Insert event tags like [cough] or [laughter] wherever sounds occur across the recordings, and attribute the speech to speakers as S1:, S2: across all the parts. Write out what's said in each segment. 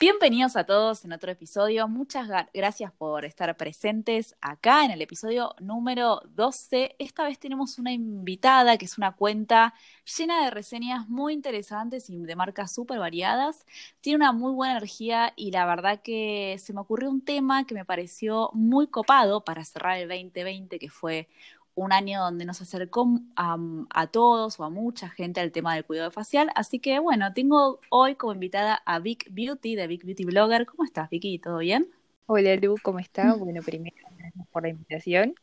S1: Bienvenidos a todos en otro episodio. Muchas gracias por estar presentes acá en el episodio número 12. Esta vez tenemos una invitada que es una cuenta llena de reseñas muy interesantes y de marcas súper variadas. Tiene una muy buena energía y la verdad que se me ocurrió un tema que me pareció muy copado para cerrar el 2020, que fue un año donde nos acercó a, todos o a mucha gente al tema del cuidado facial. Así que bueno, tengo hoy como invitada a Vic Beauty, de Vic Beauty Blogger. ¿Cómo estás, Vicky? ¿Todo bien?
S2: Hola, Lu, ¿cómo estás? Bueno, primero, gracias por la invitación.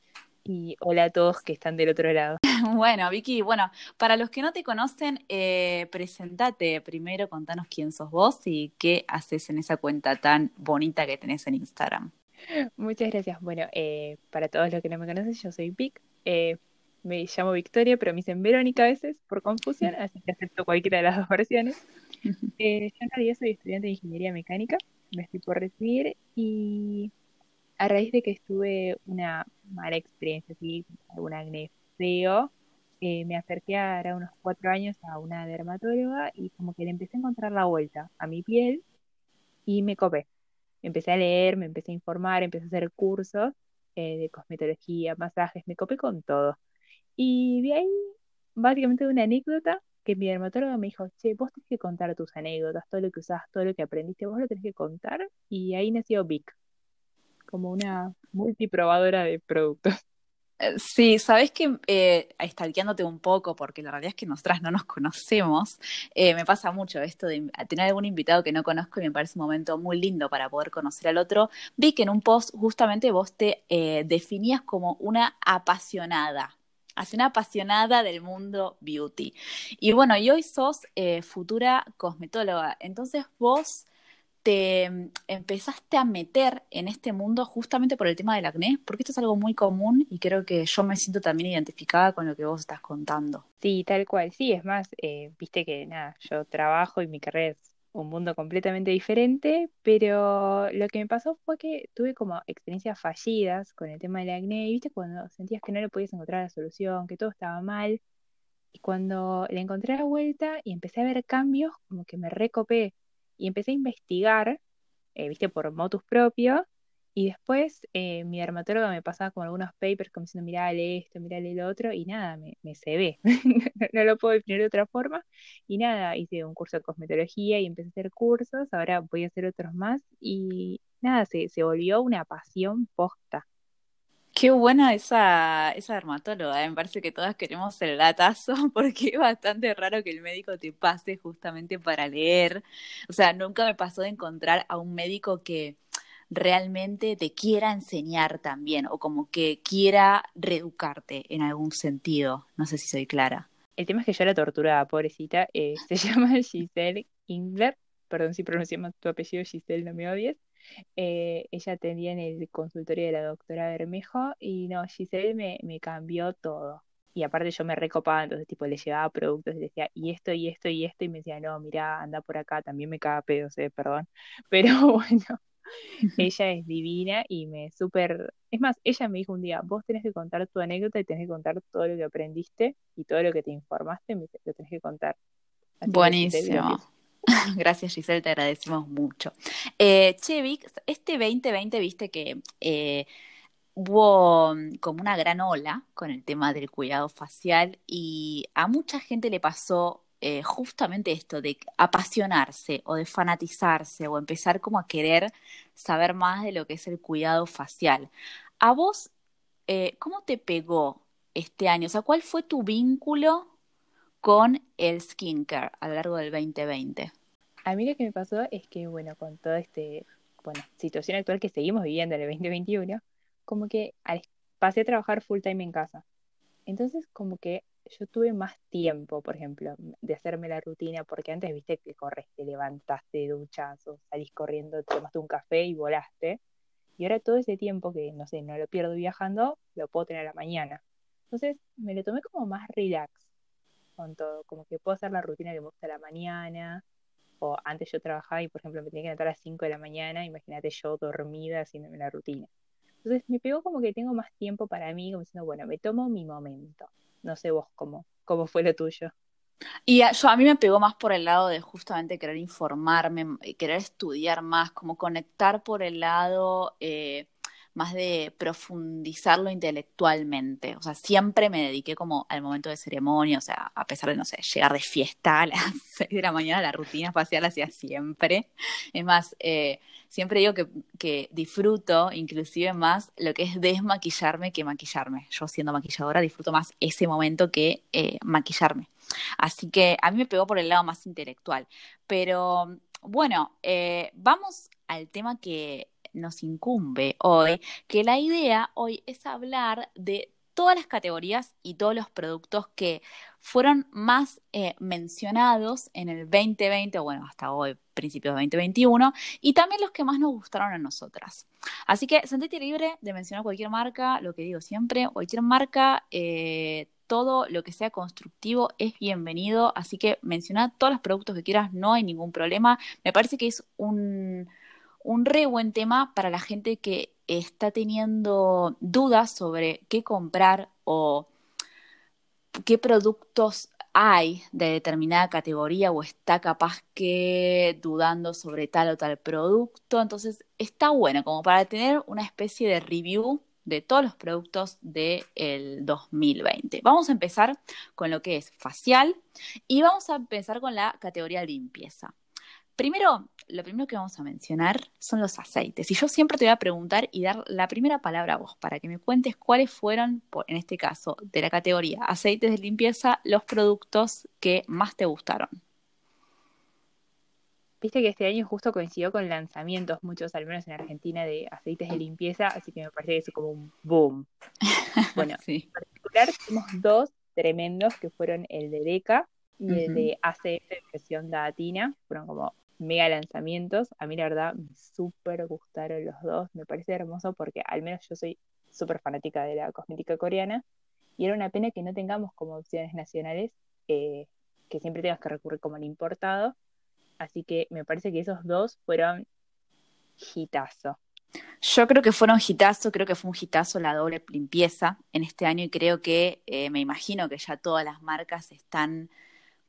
S2: Y hola a todos que están del otro lado. [laughs]
S1: Bueno, Vicky, bueno, para los que no te conocen, eh, presentate primero, contanos quién sos vos y qué haces en esa cuenta tan bonita que tenés en Instagram.
S2: Muchas gracias. Bueno, eh, para todos los que no me conocen, yo soy Vic, eh, me llamo Victoria, pero me dicen Verónica a veces por confusión, así que acepto cualquiera de las dos versiones. Eh, yo en realidad soy estudiante de ingeniería mecánica, me estoy por recibir y a raíz de que estuve una mala experiencia, así, algún acné feo, eh, me acerqué ahora unos cuatro años a una dermatóloga y como que le empecé a encontrar la vuelta a mi piel y me copé. Empecé a leer, me empecé a informar, empecé a hacer cursos eh, de cosmetología, masajes, me copé con todo. Y de ahí, básicamente una anécdota que mi dermatóloga me dijo, che, vos tenés que contar tus anécdotas, todo lo que usás, todo lo que aprendiste, vos lo tenés que contar. Y ahí nació Vic, como una multiprobadora de productos.
S1: Eh, sí, sabes que eh, estalqueándote un poco, porque la realidad es que nosotras no nos conocemos, eh, me pasa mucho esto de tener algún invitado que no conozco y me parece un momento muy lindo para poder conocer al otro. Vi que en un post justamente vos te eh, definías como una apasionada, así una apasionada del mundo beauty. Y bueno, y hoy sos futura cosmetóloga, entonces vos te mm, empezaste a meter en este mundo justamente por el tema del acné? Porque esto es algo muy común y creo que yo me siento también identificada con lo que vos estás contando.
S2: Sí, tal cual. Sí, es más, eh, viste que nada, yo trabajo y mi carrera es un mundo completamente diferente, pero lo que me pasó fue que tuve como experiencias fallidas con el tema del acné, y viste cuando sentías que no le podías encontrar la solución, que todo estaba mal, y cuando le encontré la vuelta y empecé a ver cambios, como que me recopé y empecé a investigar, eh, viste, por motus propio, y después eh, mi dermatóloga me pasaba como algunos papers como diciendo, mirale esto, mirale lo otro, y nada, me, me se ve, [laughs] no lo puedo definir de otra forma, y nada, hice un curso de cosmetología y empecé a hacer cursos, ahora voy a hacer otros más, y nada, se, se volvió una pasión posta.
S1: Qué buena esa, esa dermatóloga, ¿eh? me parece que todas queremos el datazo [laughs] porque es bastante raro que el médico te pase justamente para leer. O sea, nunca me pasó de encontrar a un médico que realmente te quiera enseñar también o como que quiera reeducarte en algún sentido. No sé si soy clara.
S2: El tema es que yo la torturaba, pobrecita. Eh, [laughs] se llama Giselle Ingler. Perdón si pronunciamos tu apellido, Giselle, no me odies. Eh, ella atendía en el consultorio de la doctora Bermejo y no, Giselle me, me cambió todo. Y aparte yo me recopaba, entonces tipo le llevaba productos y le decía, y esto, y esto, y esto, y me decía, no, mira, anda por acá, también me caga pedos, eh, perdón. [laughs] Pero [laughs] bueno, [laughs] ella es divina y me súper... Es más, ella me dijo un día, vos tenés que contar tu anécdota y tenés que contar todo lo que aprendiste y todo lo que te informaste, lo tenés que contar.
S1: Buenísimo. [laughs] Gracias Giselle, te agradecemos mucho. Eh, Chevik, este 2020 viste que eh, hubo mm, como una gran ola con el tema del cuidado facial y a mucha gente le pasó eh, justamente esto de apasionarse o de fanatizarse o empezar como a querer saber más de lo que es el cuidado facial. ¿A vos eh, cómo te pegó este año? O sea, ¿cuál fue tu vínculo con el skincare a lo largo del 2020?
S2: A mí lo que me pasó es que, bueno, con toda esta bueno, situación actual que seguimos viviendo en el 2021, como que pasé a trabajar full time en casa. Entonces, como que yo tuve más tiempo, por ejemplo, de hacerme la rutina, porque antes viste que corres, te levantaste, duchas o salís corriendo, tomaste un café y volaste. Y ahora todo ese tiempo que, no sé, no lo pierdo viajando, lo puedo tener a la mañana. Entonces me lo tomé como más relax con todo, como que puedo hacer la rutina que me gusta la mañana, o antes yo trabajaba y por ejemplo me tenía que levantar a las 5 de la mañana, imagínate yo dormida haciéndome la rutina. Entonces me pegó como que tengo más tiempo para mí, como diciendo, bueno, me tomo mi momento. No sé vos cómo, cómo fue lo tuyo.
S1: Y a, yo, a mí me pegó más por el lado de justamente querer informarme, querer estudiar más, como conectar por el lado eh, más de profundizarlo intelectualmente. O sea, siempre me dediqué como al momento de ceremonia, o sea, a pesar de, no sé, llegar de fiesta a las [laughs] 6 de la mañana, la rutina facial hacía siempre. Es más, eh, siempre digo que, que, disfruto inclusive más lo que es desmaquillarme que maquillarme. Yo siendo maquilladora disfruto más ese momento que eh, maquillarme. Así que a mí me pegó por el lado más intelectual. Pero bueno, eh, vamos al tema que nos incumbe hoy, que la idea hoy es hablar de todas las categorías y todos los productos que fueron más eh, mencionados en el 2020, bueno, hasta hoy, principios de 2021, y también los que más nos gustaron a nosotras. Así que sentite libre de mencionar cualquier marca, lo que digo siempre, cualquier marca, eh, todo lo que sea constructivo es bienvenido, así que menciona todos los productos que quieras, no hay ningún problema. Me parece que es un un re buen tema para la gente que está teniendo dudas sobre qué comprar o qué productos hay de determinada categoría o está capaz que dudando sobre tal o tal producto. Entonces está bueno como para tener una especie de review de todos los productos del 2020. Vamos a empezar con lo que es facial y vamos a empezar con la categoría limpieza. Primero, lo primero que vamos a mencionar son los aceites. Y yo siempre te voy a preguntar y dar la primera palabra a vos para que me cuentes cuáles fueron, en este caso, de la categoría aceites de limpieza, los productos que más te gustaron.
S2: Viste que este año justo coincidió con lanzamientos, muchos al menos en Argentina, de aceites de limpieza, así que me parece que es como un boom. [laughs] Bueno, en particular tenemos dos tremendos que fueron el de Deca y el de ACF versión latina, fueron como mega lanzamientos. A mí la verdad me súper gustaron los dos, me parece hermoso porque al menos yo soy súper fanática de la cosmética coreana y era una pena que no tengamos como opciones nacionales, eh, que siempre tengas que recurrir como al importado. Así que me parece que esos dos fueron hitazo.
S1: Yo creo que fueron hitazo, creo que fue un hitazo la doble limpieza en este año y creo que eh, me imagino que ya todas las marcas están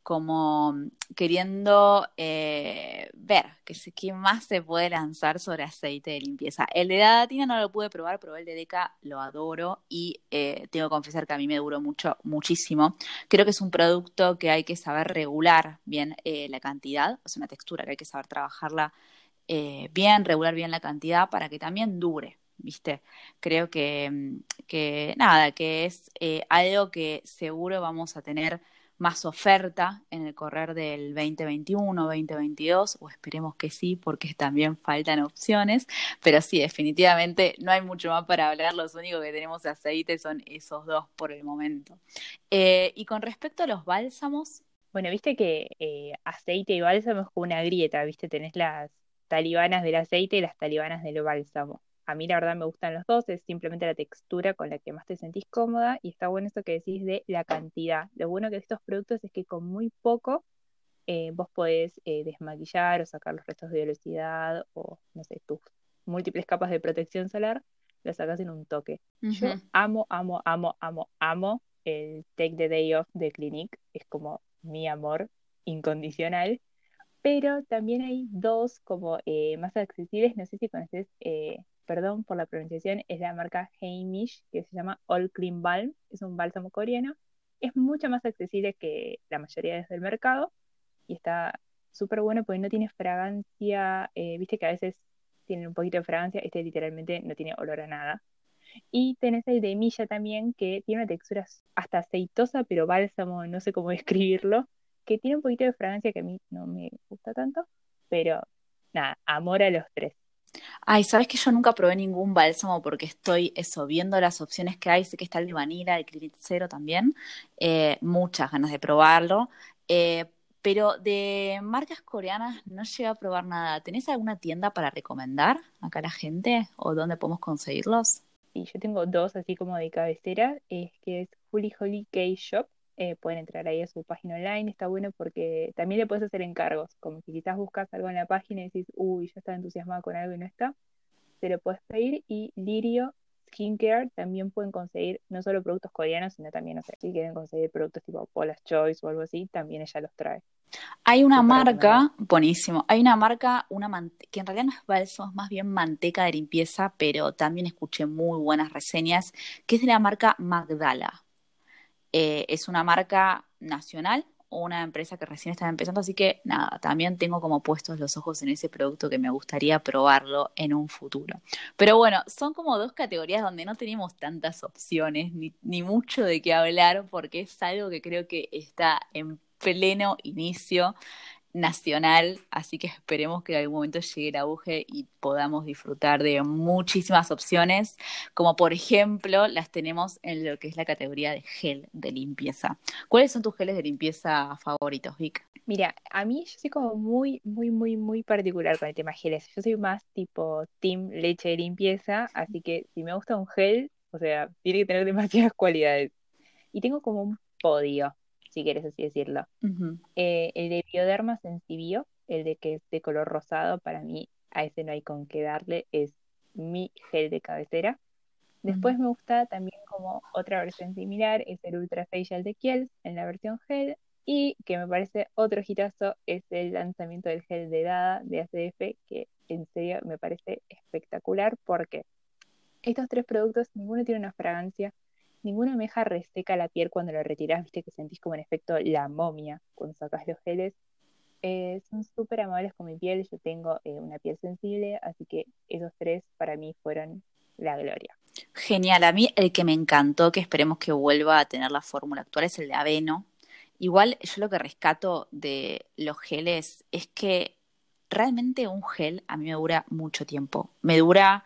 S1: como queriendo eh, ver qué, más se puede lanzar sobre aceite de limpieza. El de Datina no lo pude probar, pero el de Deca lo adoro y eh, tengo que confesar que a mí me duró mucho, muchísimo. Creo que es un producto que hay que saber regular bien eh, la cantidad, es una textura que hay que saber trabajarla bien, regular bien la cantidad para que también dure. ¿Viste? Creo que, que nada, que es algo que seguro vamos a tener más oferta en el correr del 2021, 2022, o esperemos que sí, porque también faltan opciones, pero sí, definitivamente no hay mucho más para hablar, los únicos que tenemos de aceite son esos dos por el momento. Eh, y con respecto a los bálsamos.
S2: Bueno, viste que eh, aceite y bálsamo es como una grieta, viste, tenés las talibanas del aceite y las talibanas del bálsamo a mí la verdad me gustan los dos, es simplemente la textura con la que más te sentís cómoda y está bueno eso que decís de la cantidad. Lo bueno que de estos productos es que con muy poco eh, vos podés eh, desmaquillar o sacar los restos de velocidad o, no sé, tus múltiples capas de protección solar, las sacas en un toque. Yo amo, amo, amo, amo, amo el Take the Day Off de Clinique, es como mi amor incondicional pero también hay dos como eh, más accesibles, no sé si conoces perdón por la pronunciación, es la marca Heimish, que se llama All Clean Balm, es un bálsamo coreano. Es mucho más accesible que la mayoría del mercado y está súper bueno porque no tiene fragancia, eh, viste que a veces tienen un poquito de fragancia, este literalmente no tiene olor a nada. Y tenés el de Milla también, que tiene una textura hasta aceitosa, pero bálsamo, no sé cómo [laughs] describirlo, que tiene un poquito de fragancia que a mí no me gusta tanto, pero nada, amor a los tres.
S1: Ay, sabes que yo nunca probé ningún bálsamo porque estoy eso, viendo las opciones que hay. Sé que está el vanilla, el cero también. Eh, muchas ganas de probarlo. Eh, pero de marcas coreanas no llegué a probar nada. ¿Tenés alguna tienda para recomendar acá a la gente o dónde podemos conseguirlos?
S2: Sí, yo tengo dos así como de cabecera, es que es Holy Holy K-Shop. Eh, pueden entrar ahí a su página online, está bueno porque también le puedes hacer encargos, como si quizás buscas algo en la página y decís, uy, yo estaba entusiasmada con algo y no está, se lo puedes pedir. Y Lirio Skincare también pueden conseguir no solo productos coreanos, sino también, no sé, si quieren conseguir productos tipo Paula's Choice o algo así, también ella los trae.
S1: Hay una marca, buenísimo, hay una marca, una que en realidad no es balsam, es más bien manteca de limpieza, pero también escuché muy buenas reseñas, que es de la marca Magdala. Eh, es una marca nacional, una empresa que recién está empezando, así que nada, también tengo como puestos los ojos en ese producto que me gustaría probarlo en un futuro. Pero bueno, son como dos categorías donde no tenemos tantas opciones ni mucho de qué hablar porque es algo que creo que está en pleno inicio nacional, así que esperemos que en algún momento llegue el auge y podamos disfrutar de muchísimas opciones, como por ejemplo las tenemos en lo que es la categoría de gel de limpieza. ¿Cuáles son tus geles de limpieza favoritos, Vic?
S2: Mira, a mí yo soy como muy, muy, muy, muy particular con el tema geles. Yo soy más tipo team leche de limpieza, así que si me gusta un gel, o sea, tiene que tener demasiadas [laughs] cualidades. Y tengo como un podio si quieres así decirlo. Eh, el de Bioderma Sensibio, el de que es de color rosado, para mí a ese no hay con qué darle, es mi gel de cabecera. Después me gusta también como otra versión similar, es el Ultra Facial de Kiehl's en la versión gel. Y que me parece otro hitazo es el lanzamiento del gel de Dada de ACF, que en serio me parece espectacular porque estos tres productos, ninguno tiene una fragancia, ninguna meja reseca la piel cuando lo retiras, viste que sentís como en efecto la momia cuando sacas los geles. Eh, son súper amables con mi piel, yo tengo eh, una piel sensible, así que esos tres para mí fueron la gloria.
S1: Genial, a mí el que me encantó, que esperemos que vuelva a tener la fórmula actual, es el de Aveno. Igual yo lo que rescato de los geles es que realmente un gel a mí me dura mucho tiempo. Me dura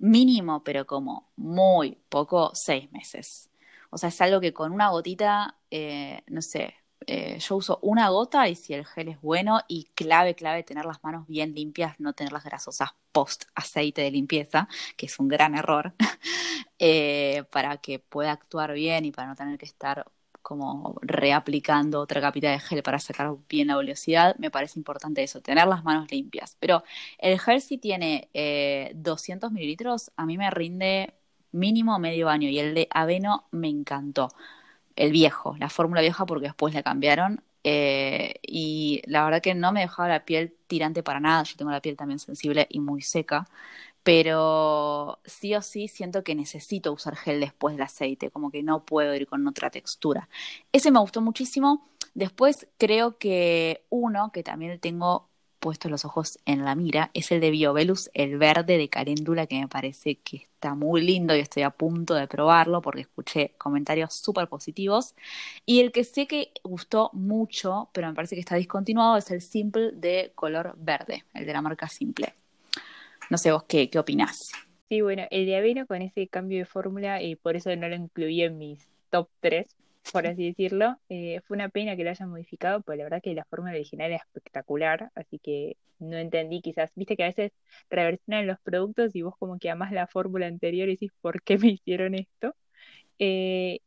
S1: mínimo, pero como muy poco, seis meses. O sea, es algo que con una gotita, eh, no sé, eh, yo uso una gota y si el gel es bueno y clave, clave, tener las manos bien limpias, no tenerlas grasosas post aceite de limpieza, que es un gran error, [laughs] eh, para que pueda actuar bien y para no tener que estar como reaplicando otra capita de gel para sacar bien la oleosidad, me parece importante eso, tener las manos limpias. Pero el gel si tiene 200 eh, mililitros, a mí me rinde mínimo medio año y el de Aveno me encantó. El viejo, la fórmula vieja porque después la cambiaron eh, y la verdad que no me dejaba la piel tirante para nada, yo tengo la piel también sensible y muy seca pero sí o sí siento que necesito usar gel después del aceite, como que no puedo ir con otra textura. Ese me gustó muchísimo. Después creo que uno que también tengo puestos los ojos en la mira es el de Biobelus, el verde de caléndula, que me parece que está muy lindo y estoy a punto de probarlo porque escuché comentarios súper positivos. Y el que sé que gustó mucho, pero me parece que está discontinuado, es el Simple de color verde, el de la marca Simple. No sé vos qué, qué opinás.
S2: Sí, bueno, el de con ese cambio de fórmula, y por eso no lo incluí en mis top 3, por así decirlo. Eh, fue una pena que lo hayan modificado, porque la verdad que la fórmula original era espectacular, así que no entendí quizás, viste que a veces reversionan los productos y vos como que amás la fórmula anterior y decís, ¿por qué me hicieron esto? Eh,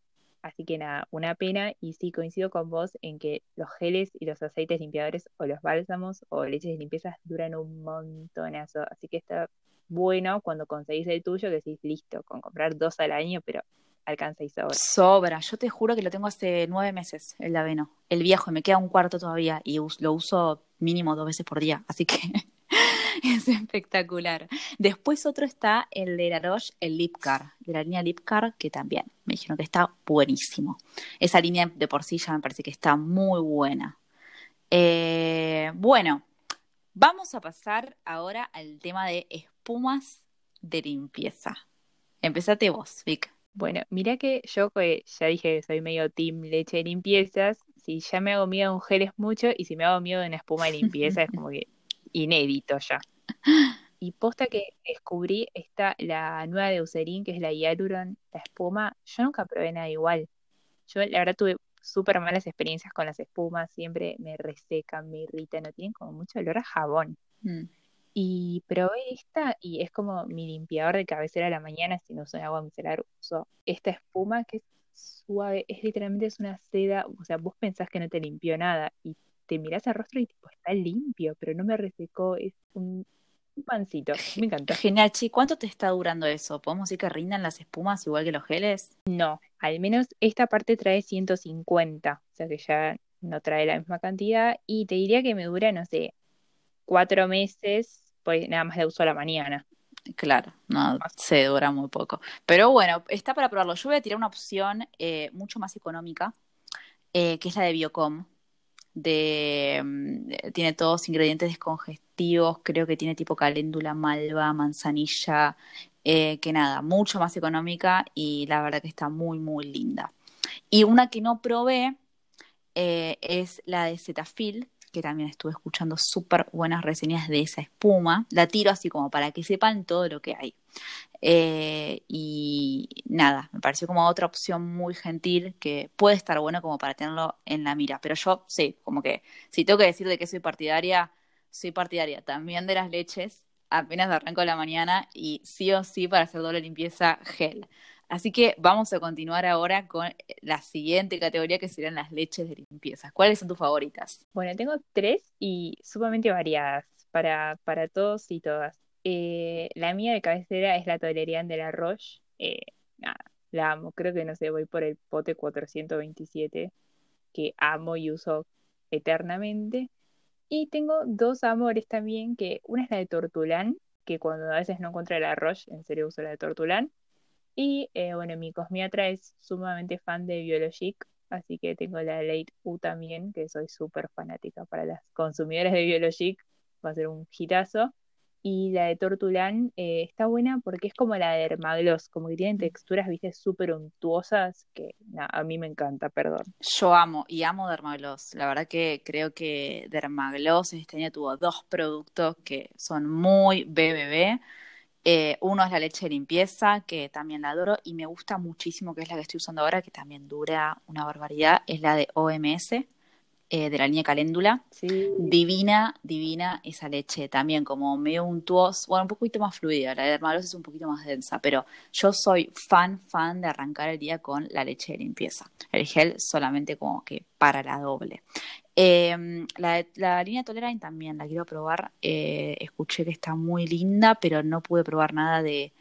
S2: Así que nada, una pena y sí coincido con vos en que los geles y los aceites limpiadores o los bálsamos o leches de limpieza duran un montonazo. Así que está bueno cuando conseguís el tuyo que decís listo, con comprar dos al año, pero alcanza y sobra.
S1: Sobra, yo te juro que lo tengo hace nueve meses, el Aveno, el viejo, y me queda un cuarto todavía y lo uso mínimo dos veces por día, así que [laughs] [laughs] es espectacular. Después otro está el de la Roche, el Lipcar, de la línea Lipcar, que también me dijeron que está buenísimo. Esa línea de por sí ya me parece que está muy buena. Eh, bueno, vamos a pasar ahora al tema de espumas de limpieza. Empezate vos, Vic.
S2: Bueno, mira que yo ya dije que soy medio team leche de limpiezas. Si ya me hago miedo de un gel es mucho y si me hago miedo de una espuma de limpieza es como que [laughs] inédito ya. Y posta que descubrí está la nueva de Eucerin, que es la Hyaluron, la espuma. Yo nunca probé nada igual. Yo la verdad tuve súper malas experiencias con las espumas, siempre me resecan, me irritan, no tienen como mucho olor a jabón.
S1: Mm.
S2: Y probé esta y es como mi limpiador de cabecera a la mañana, si no uso agua micelar, uso esta espuma que es suave, es literalmente es una seda, o sea, vos pensás que no te limpió nada y te mirás al rostro y tipo, está limpio, pero no me resecó, es un, pancito, me encanta.
S1: Genial, Chi, ¿cuánto te está durando eso? ¿Podemos decir que rindan las espumas igual que los geles?
S2: No, al menos esta parte trae 150, o sea que ya no trae la misma cantidad y te diría que me dura, no sé, cuatro meses, pues nada más de uso a la mañana.
S1: Claro, no, se dura muy poco. Pero bueno, está para probarlo. Yo voy a tirar una opción eh, mucho más económica, eh, que es la de Biocom de mm, tiene todos ingredientes descongestivos, creo que tiene tipo caléndula, malva, manzanilla, eh, que nada, mucho más económica y la verdad que está muy, muy linda. Y una que no probé eh, es la de Cetaphil, que también estuve escuchando súper buenas reseñas de esa espuma. La tiro así como para que sepan todo lo que hay. Eh, y nada, me pareció como otra opción muy gentil que puede estar bueno como para tenerlo en la mira. Pero yo sí, como que si tengo que decir de que soy partidaria, soy partidaria también de las leches. Apenas arranco la mañana y sí o sí para hacer doble limpieza gel. Así que vamos a continuar ahora con la siguiente categoría que serían las leches de limpieza. ¿Cuáles son tus favoritas?
S2: Bueno, tengo tres y sumamente variadas para, para todos y todas. Eh, la mía de cabecera es la Tolerian de la Roche. La amo. Creo que no sé, voy por el pote 427 que amo y uso eternamente. Y tengo dos amores también, que una es la de Tortulán, que cuando a veces no encuentro la Roche, en serio uso la de Tortulán. Y eh, bueno, mi cosmiatra es sumamente fan de Biologic, así que tengo la Late U también, que soy súper fanática para las consumidoras de Biologic, va a ser un hitazo. Y la de Tortulán eh, está buena porque es como la de Dermagloss, como que tienen texturas, viste, súper untuosas, que a mí me encanta, perdón.
S1: Yo amo y amo Dermagloss. La verdad que creo que Dermagloss este año tuvo dos productos que son muy BBB eh, uno es la leche de limpieza, que también la adoro y me gusta muchísimo, que es la que estoy usando ahora, que también dura una barbaridad, es la de OMS, eh, de la línea Caléndula. Divina, divina esa leche, también como medio untuosa, bueno, un poquito más fluida, la de Dermalos es un poquito más densa, pero yo soy fan, fan de arrancar el día con la leche de limpieza. El gel solamente como que para la doble. Eh, la, la, línea Tolerine también la quiero probar. Eh, escuché que está muy linda, pero no pude probar nada de,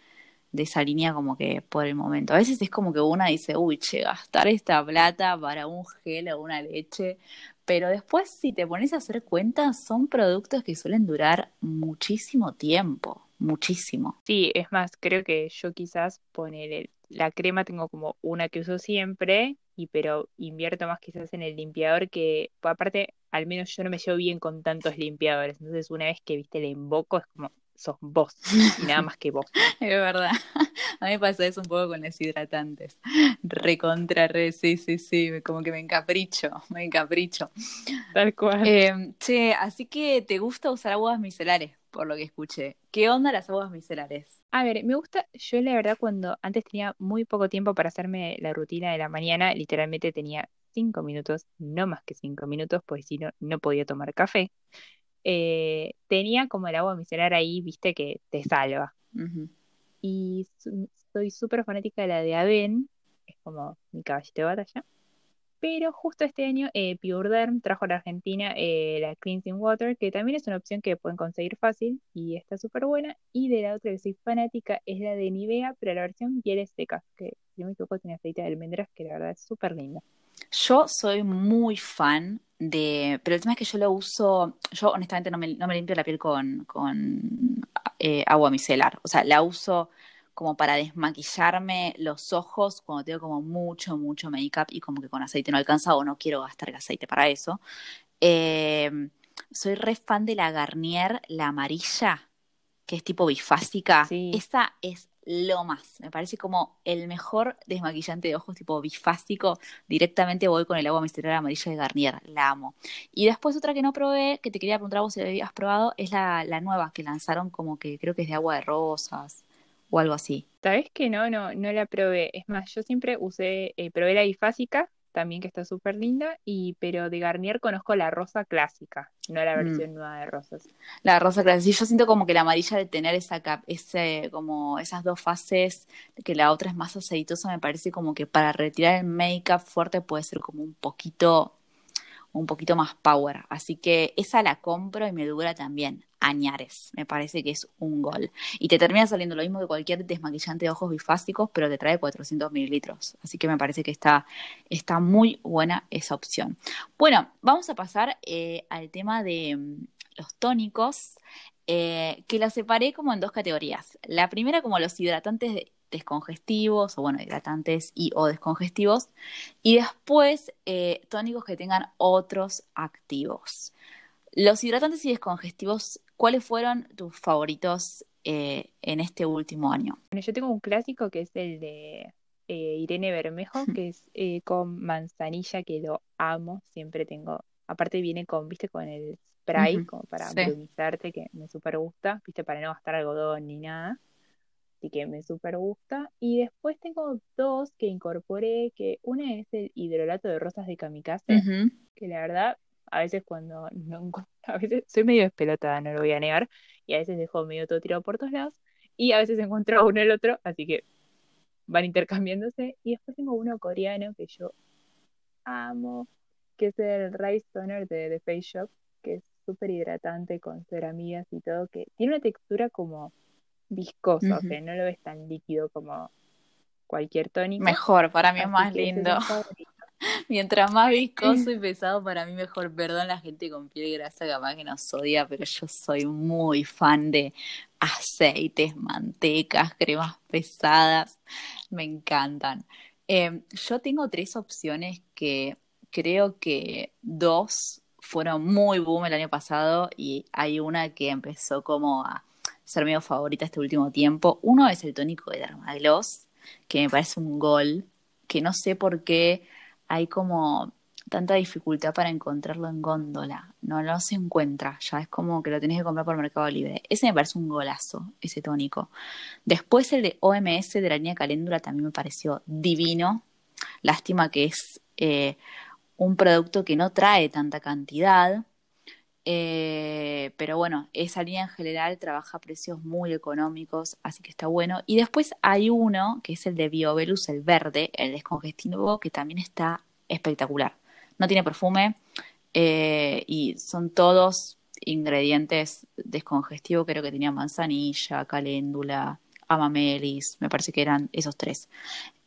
S1: de, esa línea como que por el momento. A veces es como que una dice, uy, che, gastar esta plata para un gel o una leche. Pero después, si te pones a hacer cuentas, son productos que suelen durar muchísimo tiempo, muchísimo.
S2: Sí, es más, creo que yo quizás poner la crema tengo como una que uso siempre y pero invierto más quizás en el limpiador que, aparte, al menos yo no me llevo bien con tantos limpiadores. Entonces, una vez que viste el emboco, es como, sos vos y nada [laughs] más que vos.
S1: es verdad. [laughs] A mí me pasa eso un poco con deshidratantes. Recontra, re, sí, sí, sí. Como que me encapricho, me encapricho.
S2: Tal cual.
S1: Eh, che, así que te gusta usar aguas micelares, por lo que escuché. ¿Qué onda las aguas micelares?
S2: A ver, me gusta, yo la verdad cuando antes tenía muy poco tiempo para hacerme la rutina de la mañana, literalmente tenía cinco minutos, no más que cinco minutos, pues si no, no podía tomar café. Eh, tenía como el agua micelar ahí, viste, que te salva. Y soy súper fanática de la de Aven, es como mi caballito de batalla. Pero justo este año eh, Pure Derm trajo a la Argentina eh, la Cleansing Water, que también es una opción que pueden conseguir fácil y está súper buena. Y de la otra que soy fanática es la de Nivea, pero la versión pieles secas, que si no me equivoco tiene aceite de almendras, que la verdad es súper linda.
S1: Yo soy muy fan de, pero el tema es que yo lo uso, yo honestamente no me, no me limpio la piel con, con eh, agua micelar, o sea, la uso como para desmaquillarme los ojos cuando tengo como mucho, mucho make-up y como que con aceite no alcanza o no quiero gastar el aceite para eso. Em, soy re fan de la Garnier, la amarilla, que es tipo bifásica. Esa es lo más. Me parece como el mejor desmaquillante de ojos tipo bifásico. Directamente voy con el agua micelar amarilla de Garnier. La amo. Y después otra que no probé, que te quería preguntar vos si la habías probado, es la, la nueva que lanzaron como que creo que es de agua de rosas o algo así.
S2: Sabes que no, no, no la probé. Es más, yo siempre usé, eh, probé la bifásica, también que está súper linda, y pero de Garnier conozco la rosa clásica, no la
S1: Mm.
S2: versión nueva de rosas.
S1: La rosa clásica. Sí, yo siento como que la amarilla de tener esa cap, ese, como esas dos fases, que la otra es más aceitosa, me parece como que para retirar el make-up fuerte puede ser como un poquito, un poquito más power. Así que esa la compro y me dura también añares. Me parece que es un gol. Y te termina saliendo lo mismo que cualquier desmaquillante de ojos bifásicos, pero te trae 400 mililitros. Así que me parece que está, está muy buena esa opción. Bueno, vamos a pasar eh, al tema de mm, los tónicos, eh, que los separé como en dos categorías. La primera como los hidratantes de- descongestivos, o bueno, hidratantes y o descongestivos, y después eh, tónicos que tengan otros activos. Los hidratantes y descongestivos, ¿cuáles fueron tus favoritos eh, en este último año?
S2: Bueno, yo tengo un clásico que es el de eh, Irene Bermejo, [laughs] que es con manzanilla, que lo amo, siempre tengo, aparte viene con, viste, con el spray, como para
S1: sí.
S2: brumizarte, que me súper gusta, viste, para no gastar algodón ni nada, así que me súper gusta. Y después tengo dos que incorporé, que una es el hidrolato de rosas de kamikaze, que la verdad, a veces cuando no encuentro, [laughs] a veces soy medio despelotada, no lo voy a negar, y a veces dejo medio todo tirado por todos lados, y a veces encuentro uno el otro, así que van intercambiándose. Y después tengo uno coreano que yo amo, que es el Rice Toner de The Face Shop, que es súper hidratante con ceramidas y todo, que tiene una textura como viscosa, o
S1: Ujú.
S2: sea, no lo ves tan líquido como cualquier tónico.
S1: Mejor, para mí es más
S2: que es
S1: lindo. [laughs] Mientras más viscoso y [laughs] pesado, para mí mejor. Perdón la gente con piel grasa capaz que nos odia, pero yo soy muy fan de aceites, mantecas, cremas pesadas. Me encantan. Eh, yo tengo tres opciones que creo que dos fueron muy boom el año pasado y hay una que empezó como a ser medio favorita este último tiempo. Uno es el tónico de Dermagloss, que me parece un gol, que no sé por qué hay como tanta dificultad para encontrarlo en góndola. No, no se encuentra, ya es como que lo tenés que comprar por Mercado Libre. Ese me parece un golazo, ese tónico. Después el de OMS de la línea Caléndula también me pareció divino. Lástima que es eh, un producto que no trae tanta cantidad. Eh, pero bueno, esa línea en general trabaja a precios muy económicos, así que está bueno. Y después hay uno que es el de Biovelus, el verde, el descongestivo, que también está espectacular. No tiene perfume eh, y son todos ingredientes descongestivos. Creo que tenía manzanilla, caléndula, amamelis, me parece que eran esos tres.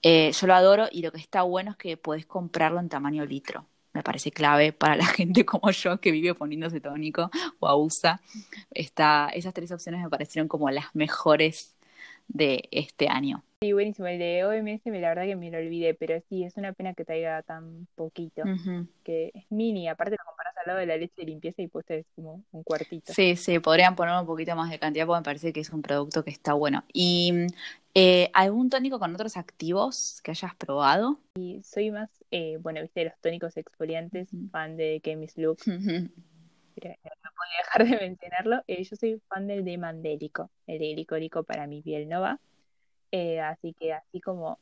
S1: Eh, yo lo adoro y lo que está bueno es que podés comprarlo en tamaño litro me parece clave para la [laughs] gente como yo que vive poniéndose tónico o abusa. Está, esas tres opciones me parecieron como las mejores de este año.
S2: Sí, buenísimo. El de OMS, me- la verdad que me lo olvidé, pero sí, es una pena que traiga tan poquito, que es mini, aparte lo comparas al lado de la leche de limpieza y pues es como un cuartito.
S1: Sí, sí, podrían poner un poquito más de cantidad porque me parece que es un producto que está bueno. ¿Y eh, algún tónico con otros activos que hayas probado?
S2: Y soy más, eh, bueno, viste, los tónicos exfoliantes, fan de Chemist Look,
S1: Ujú.
S2: pero no podía dejar de mencionarlo. Eh, yo soy fan del de Mandélico, el de glicólico para mi piel no va. Eh, así que así como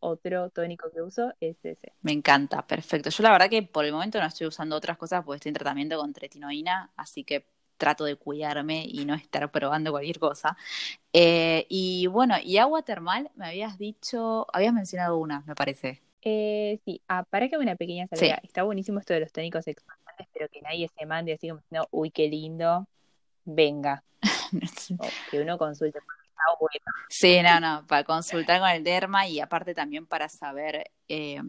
S2: otro tónico que uso es ese.
S1: Me encanta, perfecto. Yo la verdad que por el momento no estoy usando otras cosas porque estoy en tratamiento con tretinoína, así que trato de cuidarme y no estar probando cualquier cosa. Eh, y bueno, y agua termal, me habías dicho, habías mencionado una, me parece.
S2: Eh, sí, ah, para que una pequeña
S1: Sí.
S2: salvedad. Está buenísimo esto de los tónicos pero que nadie se mande así como diciendo, uy, qué lindo, venga. [laughs] O que uno consulte bueno.
S1: Sí, no, no, para consultar con el derma y aparte también para saber eh,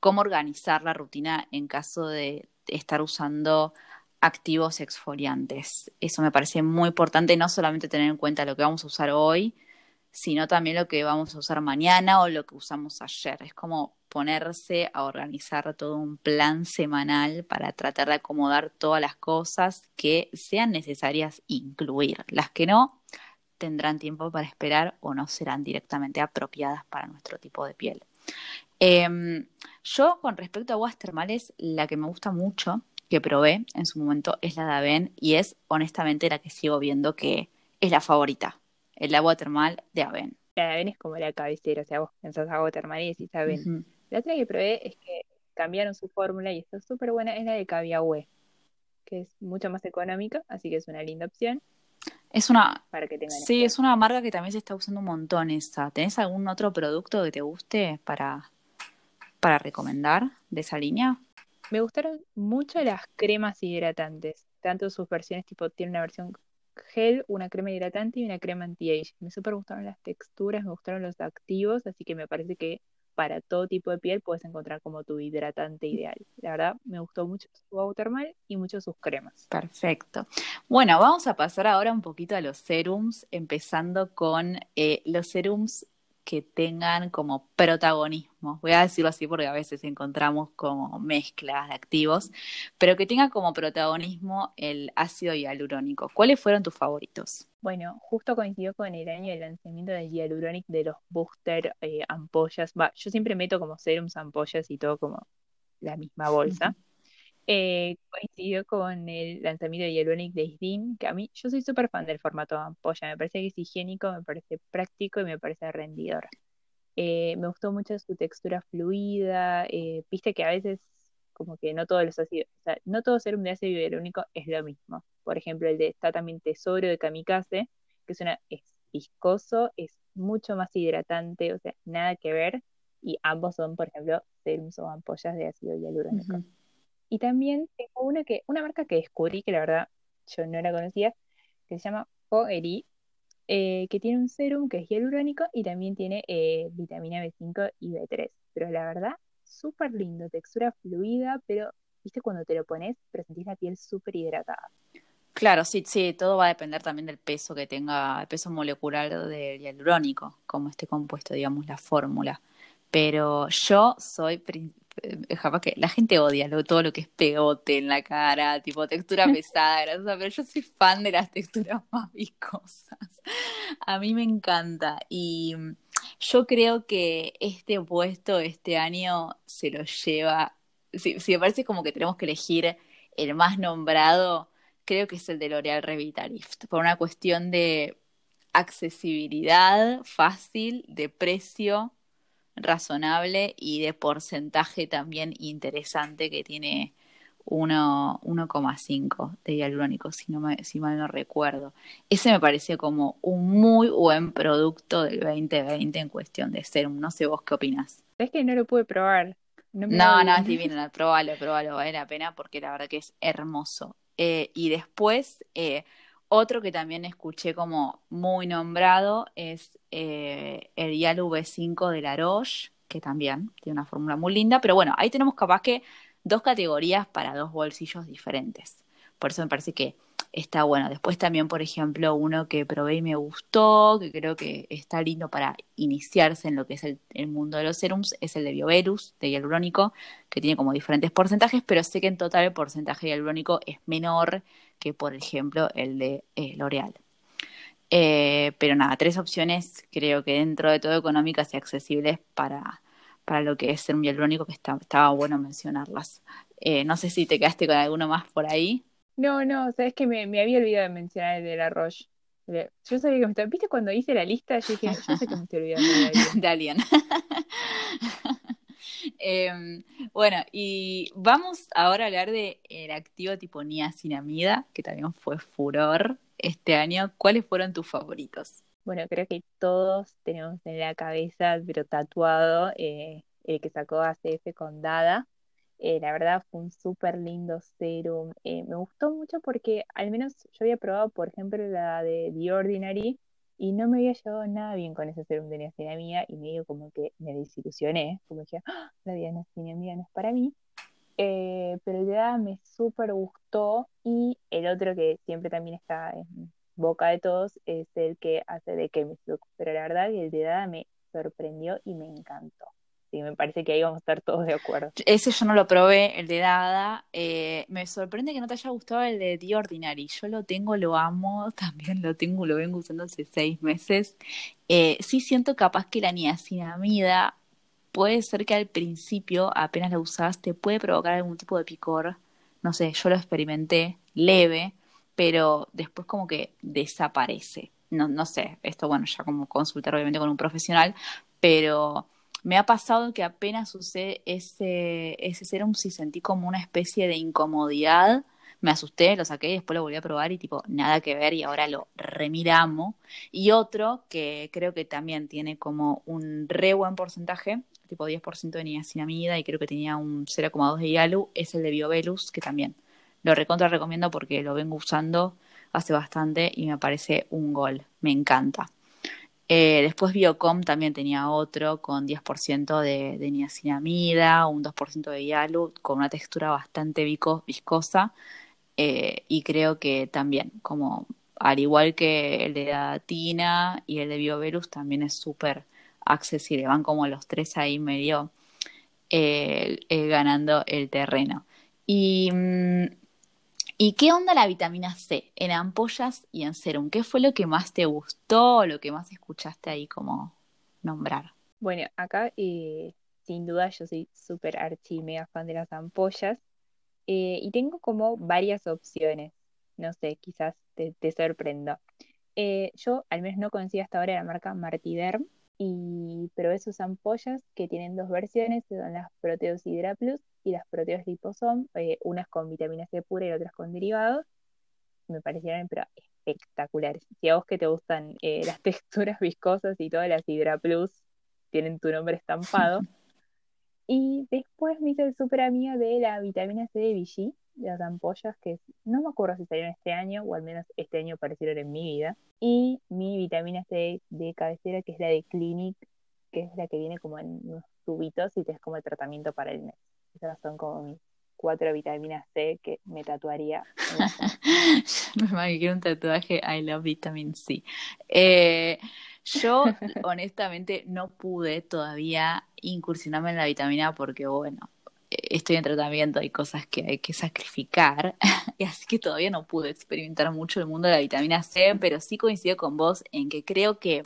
S1: cómo organizar la rutina en caso de estar usando activos exfoliantes. Eso me parece muy importante, no solamente tener en cuenta lo que vamos a usar hoy, sino también lo que vamos a usar mañana o lo que usamos ayer. Es como ponerse a organizar todo un plan semanal para tratar de acomodar todas las cosas que sean necesarias incluir. Las que no, tendrán tiempo para esperar o no serán directamente apropiadas para nuestro tipo de piel. Eh, yo, con respecto a aguas termales, la que me gusta mucho, que probé en su momento, es la de Aven y es honestamente la que sigo viendo que es la favorita, el agua termal de Aven.
S2: La de Aven es como la cabecera, o sea, vos pensás agua termal y decís Aven. La otra que probé es que cambiaron su fórmula y está súper buena, es la de Caviahue, que es mucho más económica, así que es una linda opción.
S1: Es una,
S2: para que tengan
S1: sí, es una marca que también se está usando un montón esa. ¿Tenés algún otro producto que te guste para, para recomendar de esa línea?
S2: Me gustaron mucho las cremas hidratantes, tanto sus versiones, tipo, tiene una versión gel, una crema hidratante y una crema anti-age. Me súper gustaron las texturas, me gustaron los activos, así que me parece que para todo tipo de piel puedes encontrar como tu hidratante ideal. La verdad, me gustó mucho su agua termal y mucho sus cremas.
S1: Perfecto. Bueno, vamos a pasar ahora un poquito a los serums, empezando con eh, los serums que tengan como protagonismo, voy a decirlo así porque a veces encontramos como mezclas de activos, pero que tenga como protagonismo el ácido hialurónico. ¿Cuáles fueron tus favoritos?
S2: Bueno, justo coincidió con el año del lanzamiento del hialurónico de los booster eh, ampollas. Va, yo siempre meto como serums, ampollas y todo como la misma bolsa. [laughs] Eh, coincidió con el lanzamiento de Hyaluronic de Isdin, que a mí, yo soy súper fan del formato ampolla, me parece que es higiénico, me parece práctico y me parece rendidor. Eh, me gustó mucho su textura fluida, eh, viste que a veces como que no todos los ácidos, o sea, no todo serum de ácido hialurónico es lo mismo. Por ejemplo, el de está también Tesoro de Kamikaze, que es una es viscoso, es mucho más hidratante, o sea, nada que ver, y ambos son, por ejemplo, serums o ampollas de ácido hialurónico. Y también tengo una que, una marca que descubrí, que la verdad yo no la conocía, que se llama Foeri, eh, que tiene un serum que es hialurónico y también tiene eh, vitamina B5 y B3. Pero la verdad, súper lindo, textura fluida, pero viste cuando te lo pones, pero la piel súper hidratada.
S1: Claro, sí, sí, todo va a depender también del peso que tenga, el peso molecular del hialurónico, como esté compuesto, digamos, la fórmula. Pero yo soy eh, jamás que la gente odia todo lo que es pegote en la cara, tipo textura [laughs] pesada, grasosa, pero yo soy fan de las texturas [laughs] más viscosas. A mí me encanta y yo creo que este puesto este año se lo lleva, si, me parece como que tenemos que elegir el más nombrado, creo que es el de L'Oreal Revitalift, por una cuestión de accesibilidad fácil, de precio razonable y de porcentaje también interesante que tiene 1,5 de hialurónico, si, no me, si mal no recuerdo. Ese me pareció como un muy buen producto del 2020 en cuestión de serum. No sé vos qué opinás.
S2: Es que no lo pude probar.
S1: No, no, no, es divino, probalo, probalo, vale la pena porque la verdad que es hermoso. Eh, y después, eh, otro que también escuché como muy nombrado es eh, el Yalu V5 de la Roche, que también tiene una fórmula muy linda, pero bueno, ahí tenemos capaz que dos categorías para dos bolsillos diferentes. Por eso me parece que está bueno. Después también, por ejemplo, uno que probé y me gustó, que creo que está lindo para iniciarse en lo que es el, mundo de los serums, es el de Bioverus, de hialurónico, que tiene como diferentes porcentajes, pero sé que en total el porcentaje hialurónico es menor que, por ejemplo, el de eh, L'Oreal. Eh, pero nada, tres opciones creo que dentro de todo económicas y accesibles para, para lo que es ser un hialurónico, que estaba bueno mencionarlas. Eh, no sé si te quedaste con alguno más por ahí.
S2: No, no, sabes que me, había olvidado de mencionar el de la Roche. Yo sabía que me estaba. ¿Viste cuando hice la lista? Yo dije, yo sé que me estoy olvidando
S1: de [laughs] alguien. Em, bueno, y vamos ahora a hablar de el activo tipo niacinamida, que también fue furor este año. ¿Cuáles fueron tus favoritos?
S2: Bueno, creo que todos tenemos en la cabeza, pero tatuado, eh, el que sacó ACF con Dada. Eh, la verdad fue un súper lindo serum. Eh, me gustó mucho porque al menos yo había probado, por ejemplo, la de The Ordinary y no me había llevado nada bien con ese serum de niacinamida y medio como que me desilusioné, como dije, ¡Ah! la niacinamida no es para mí. Eh, pero el de Dada me súper gustó y el otro que siempre también está en boca de todos es el que hace de Chemist Pero la verdad que el de Dada me sorprendió y me encantó sí, me parece que ahí vamos a estar todos de acuerdo.
S1: Ese yo no lo probé, el de Dada. Eh, me sorprende que no te haya gustado el de The Ordinary. Yo lo tengo, lo amo, [laughs] también lo tengo, lo vengo usando hace seis meses. Eh, sí siento capaz que la niacinamida puede ser que al principio, apenas la usas, te puede provocar algún tipo de picor. No sé, yo lo experimenté leve, pero después como que desaparece. No, no sé, esto bueno, ya como consultar obviamente con un profesional, pero me ha pasado que apenas usé ese, ese serum, si sentí como una especie de incomodidad, me asusté, lo saqué y después lo volví a probar y tipo, nada que ver y ahora lo remiramo. Y otro que creo que también tiene como un re buen porcentaje, tipo 10% de niacinamida y creo que tenía un 0,2 de hialu, es el de Biovelus, que también lo recontra recomiendo porque lo vengo usando hace bastante y me parece un gol, me encanta. Eh, después Biocom también tenía otro con 10% de, de, niacinamida, un 2% de hialu, con una textura bastante viscosa eh, y creo que también, como al igual que el de Datina y el de Bioverus, también es súper accesible. Van como los tres ahí medio eh, ganando el terreno. Y, mm, ¿Y qué onda la vitamina C en ampollas y en serum? ¿Qué fue lo que más te gustó, lo que más escuchaste ahí como nombrar?
S2: Bueno, acá eh, sin duda yo soy súper archi mega fan de las ampollas eh, y tengo como varias opciones. No sé, quizás te, sorprendo. Eh, yo al menos no conocía hasta ahora la marca Martiderm, y, pero esos ampollas que tienen dos versiones, son las Proteos Hydra Plus y las Proteos Liposom, eh, unas con vitamina C pura y otras con derivados. Me parecieron pero espectaculares. Si a vos que te gustan las [laughs] texturas viscosas y todas las Hydra Plus tienen tu nombre estampado, [laughs] Y después me hice el súper amiga de la vitamina C de Vichy, de las ampollas, que no me acuerdo si salieron este año, o al menos este año aparecieron en mi vida. Y mi vitamina C de cabecera, que es la de Clinic, que es la que viene como en unos tubitos y te es como el tratamiento para el mes. Esas son como mis cuatro vitaminas C que me tatuaría. [laughs]
S1: me quiero un tatuaje I love vitamin C. Eh, yo, [laughs] honestamente, no pude todavía incursionarme en la vitamina porque, bueno, estoy en tratamiento, hay cosas que hay que sacrificar, [laughs] y así que todavía no pude experimentar mucho el mundo de la vitamina C, pero sí coincido con vos en que creo que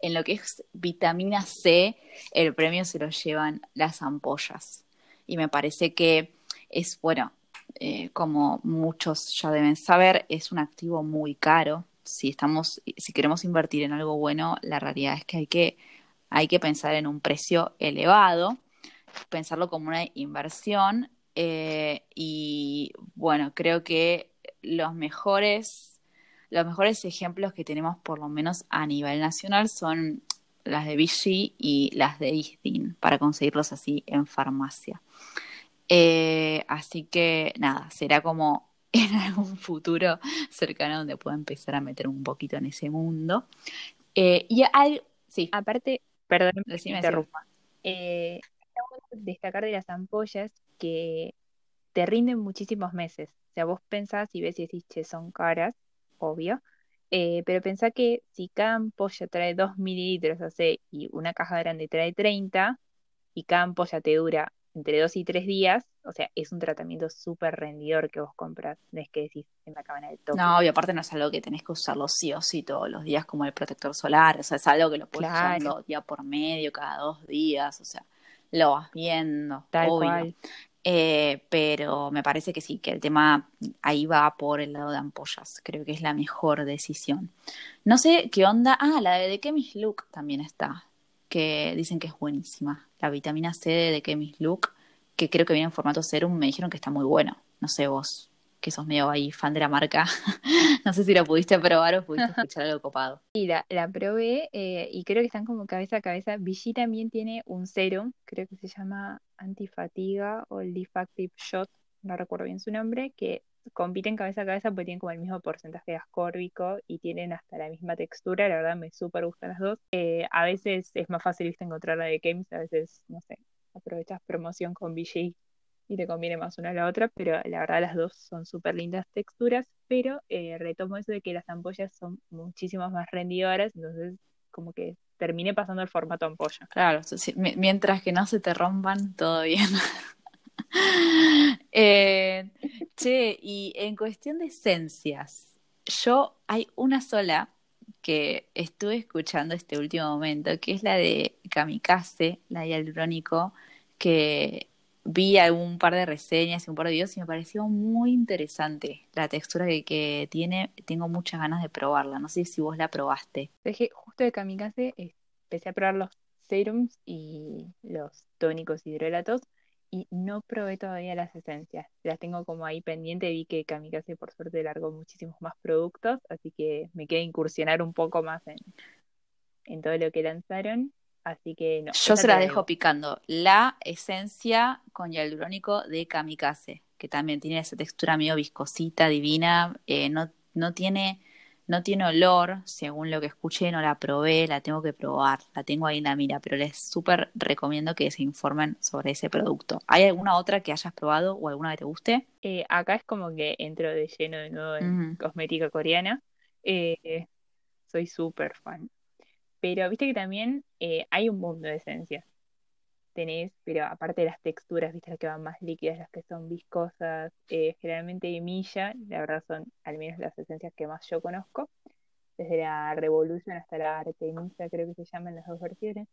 S1: en lo que es vitamina C, el premio se lo llevan las ampollas. Y me parece que es, bueno, eh, como muchos ya deben saber, es un activo muy caro, si estamos, si queremos invertir en algo bueno, la realidad es que hay que, hay que pensar en un precio elevado, pensarlo como una inversión. Eh, y bueno, creo que los mejores, los mejores ejemplos que tenemos, por lo menos a nivel nacional, son las de Vichy y las de Isdin, para conseguirlos así en farmacia. Eh, así que nada, será como [laughs] en algún futuro cercano donde pueda empezar a meter un poquito en ese mundo. Eh, y al, sí.
S2: Aparte, perdón, me interrumpa. Eh, destacar de las ampollas que te rinden muchísimos meses. O sea, vos pensás y ves y decís, che, son caras, obvio. Eh, pero pensá que si cada ampolla trae 2 mililitros, o sea, y una caja grande trae 30, y cada ampolla te dura entre dos y tres días, o sea, es un tratamiento súper rendidor que vos compras, no es que decís, se me acaban el toque.
S1: No, y aparte no es algo que tenés que usarlo sí o sí todos los días como el protector solar, o sea, es algo que lo puedes usar día por medio, cada dos días, o sea, lo vas viendo, Tal Cual. Eh, pero me parece que sí, que el tema ahí va por el lado de ampollas. Creo que es la mejor decisión. No sé qué onda. Ah, la de The Chemist Look también está. Que dicen que es buenísima la vitamina C de Chemist Look, que creo que viene en formato serum, me dijeron que está muy bueno. No sé vos, que sos medio ahí fan de la marca. [laughs] no sé si la pudiste probar o pudiste [laughs] escuchar algo copado.
S2: Sí, la, probé eh, y creo que están como cabeza a cabeza. Vichy también tiene un serum, creo que se llama Antifatiga o Lifactive Shot, no recuerdo bien su nombre, que compiten cabeza a cabeza porque tienen como el mismo porcentaje de ascórbico y tienen hasta la misma textura, la verdad me súper gustan las dos. Eh, a veces es más fácil encontrar la de Games, a veces, no sé, aprovechas promoción con BG y te conviene más una a la otra, pero la verdad las dos son súper lindas texturas, pero eh, retomo eso de que las ampollas son muchísimas más rendidoras, entonces como que terminé pasando el formato ampolla.
S1: Claro, mientras que no se te rompan, todo bien. [laughs] Eh, che, y en cuestión de esencias, yo hay una sola que estuve escuchando este último momento, que es la de Kamikaze, la de hialurónico, que vi algún par de reseñas y un par de videos y me pareció muy interesante la textura que, tiene. Tengo muchas ganas de probarla. No sé si vos la probaste.
S2: Es justo de Kamikaze empecé a probar los serums y los tónicos hidrolatos y no probé todavía las esencias. Las tengo como ahí pendiente. Vi que Kamikaze por suerte largó muchísimos más productos, así que me queda incursionar un poco más en todo lo que lanzaron. Así que no.
S1: Yo se la dejo picando. La esencia con hialurónico de Kamikaze, que también tiene esa textura medio viscosita, divina. Eh, no, no tiene no tiene olor, según lo que escuché, no la probé, la tengo que probar, la tengo ahí en la mira, pero les súper recomiendo que se informen sobre ese producto. ¿Hay alguna otra que hayas probado o alguna que te guste?
S2: Eh, acá es como que entro de lleno de nuevo en cosmética coreana. Eh, soy súper fan. Pero viste que también eh, hay un mundo de esencias tenés, pero aparte de las texturas, viste, las que van más líquidas, las que son viscosas, eh, generalmente Milla, la verdad son al menos las esencias que más yo conozco, desde la Revolution hasta la Artemisa, creo que se llaman las dos versiones.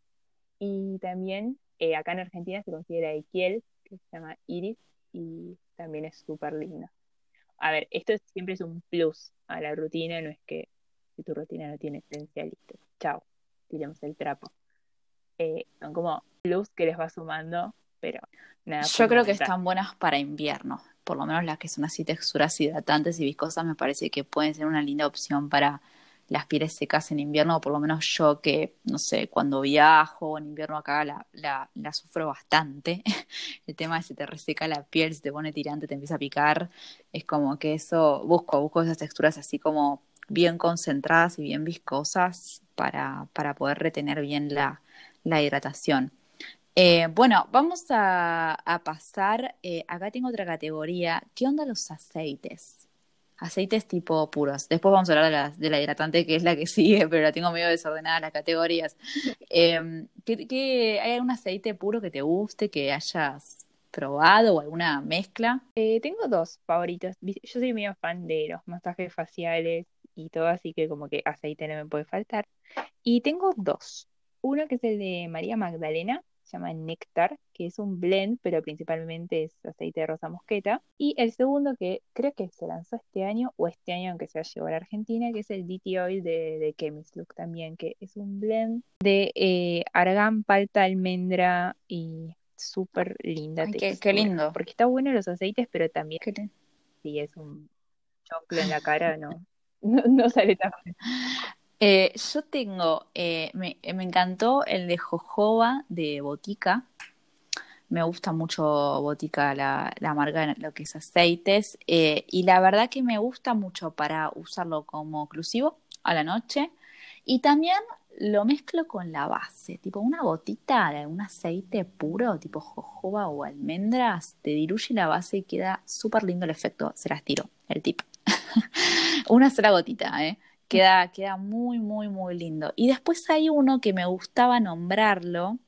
S2: Y también eh, acá en Argentina se considera Equiel, que se llama Iris, y también es súper linda. A ver, esto siempre es un plus a la rutina, no es que si tu rutina no tiene esencia, listo, chao, tiremos el trapo. Eh, son como plus que les va sumando, pero
S1: nada. Yo creo que están buenas para invierno, por lo menos las que son así texturas hidratantes y viscosas me parece que pueden ser una linda opción para las pieles secas en invierno, o por lo menos yo que, no sé, cuando viajo en invierno acá la, la, la sufro bastante. [laughs] El tema de si te reseca la piel, si te pone tirante, te empieza a picar, es como que eso, busco, busco esas texturas así como bien concentradas y bien viscosas para, para poder retener bien la, la hidratación. Eh, bueno, vamos a, pasar, eh, acá tengo otra categoría, ¿qué onda los aceites? Aceites tipo puros. Después vamos a hablar de la, de la hidratante, que es la que [laughs] sigue, pero la tengo medio desordenada las categorías. [laughs] Em, ¿qué, hay algún aceite puro que te guste, que hayas probado o alguna mezcla?
S2: Eh, tengo dos favoritos. Yo soy medio fan de los masajes faciales y todo, así que como que aceite no me puede faltar. Y tengo dos. Uno que es el de María Magdalena, se llama Néctar, que es un blend, pero principalmente es aceite de rosa mosqueta. Y el segundo que creo que se lanzó este año, o este año aunque se va a llevar a Argentina, que es el DT Oil de, de Chemist Look también, que es un blend de eh, argán, palta, almendra y súper linda
S1: qué, lindo.
S2: Porque está bueno los aceites, pero también si es un choclo en la cara, no, no, no sale tan bien.
S1: Eh, yo tengo, eh, me, encantó el de jojoba de Botica. Me gusta mucho Botica, la, la marca lo que es aceites. Eh, y la verdad que me gusta mucho para usarlo como oclusivo a la noche. Y también lo mezclo con la base, tipo una gotita de un aceite puro, tipo jojoba o almendras, te diluye la base y queda súper lindo el efecto. Se las tiro, el tip. [laughs] una sola gotita, ¿eh? Queda, queda muy, muy, muy lindo. Y después hay uno que me gustaba nombrarlo.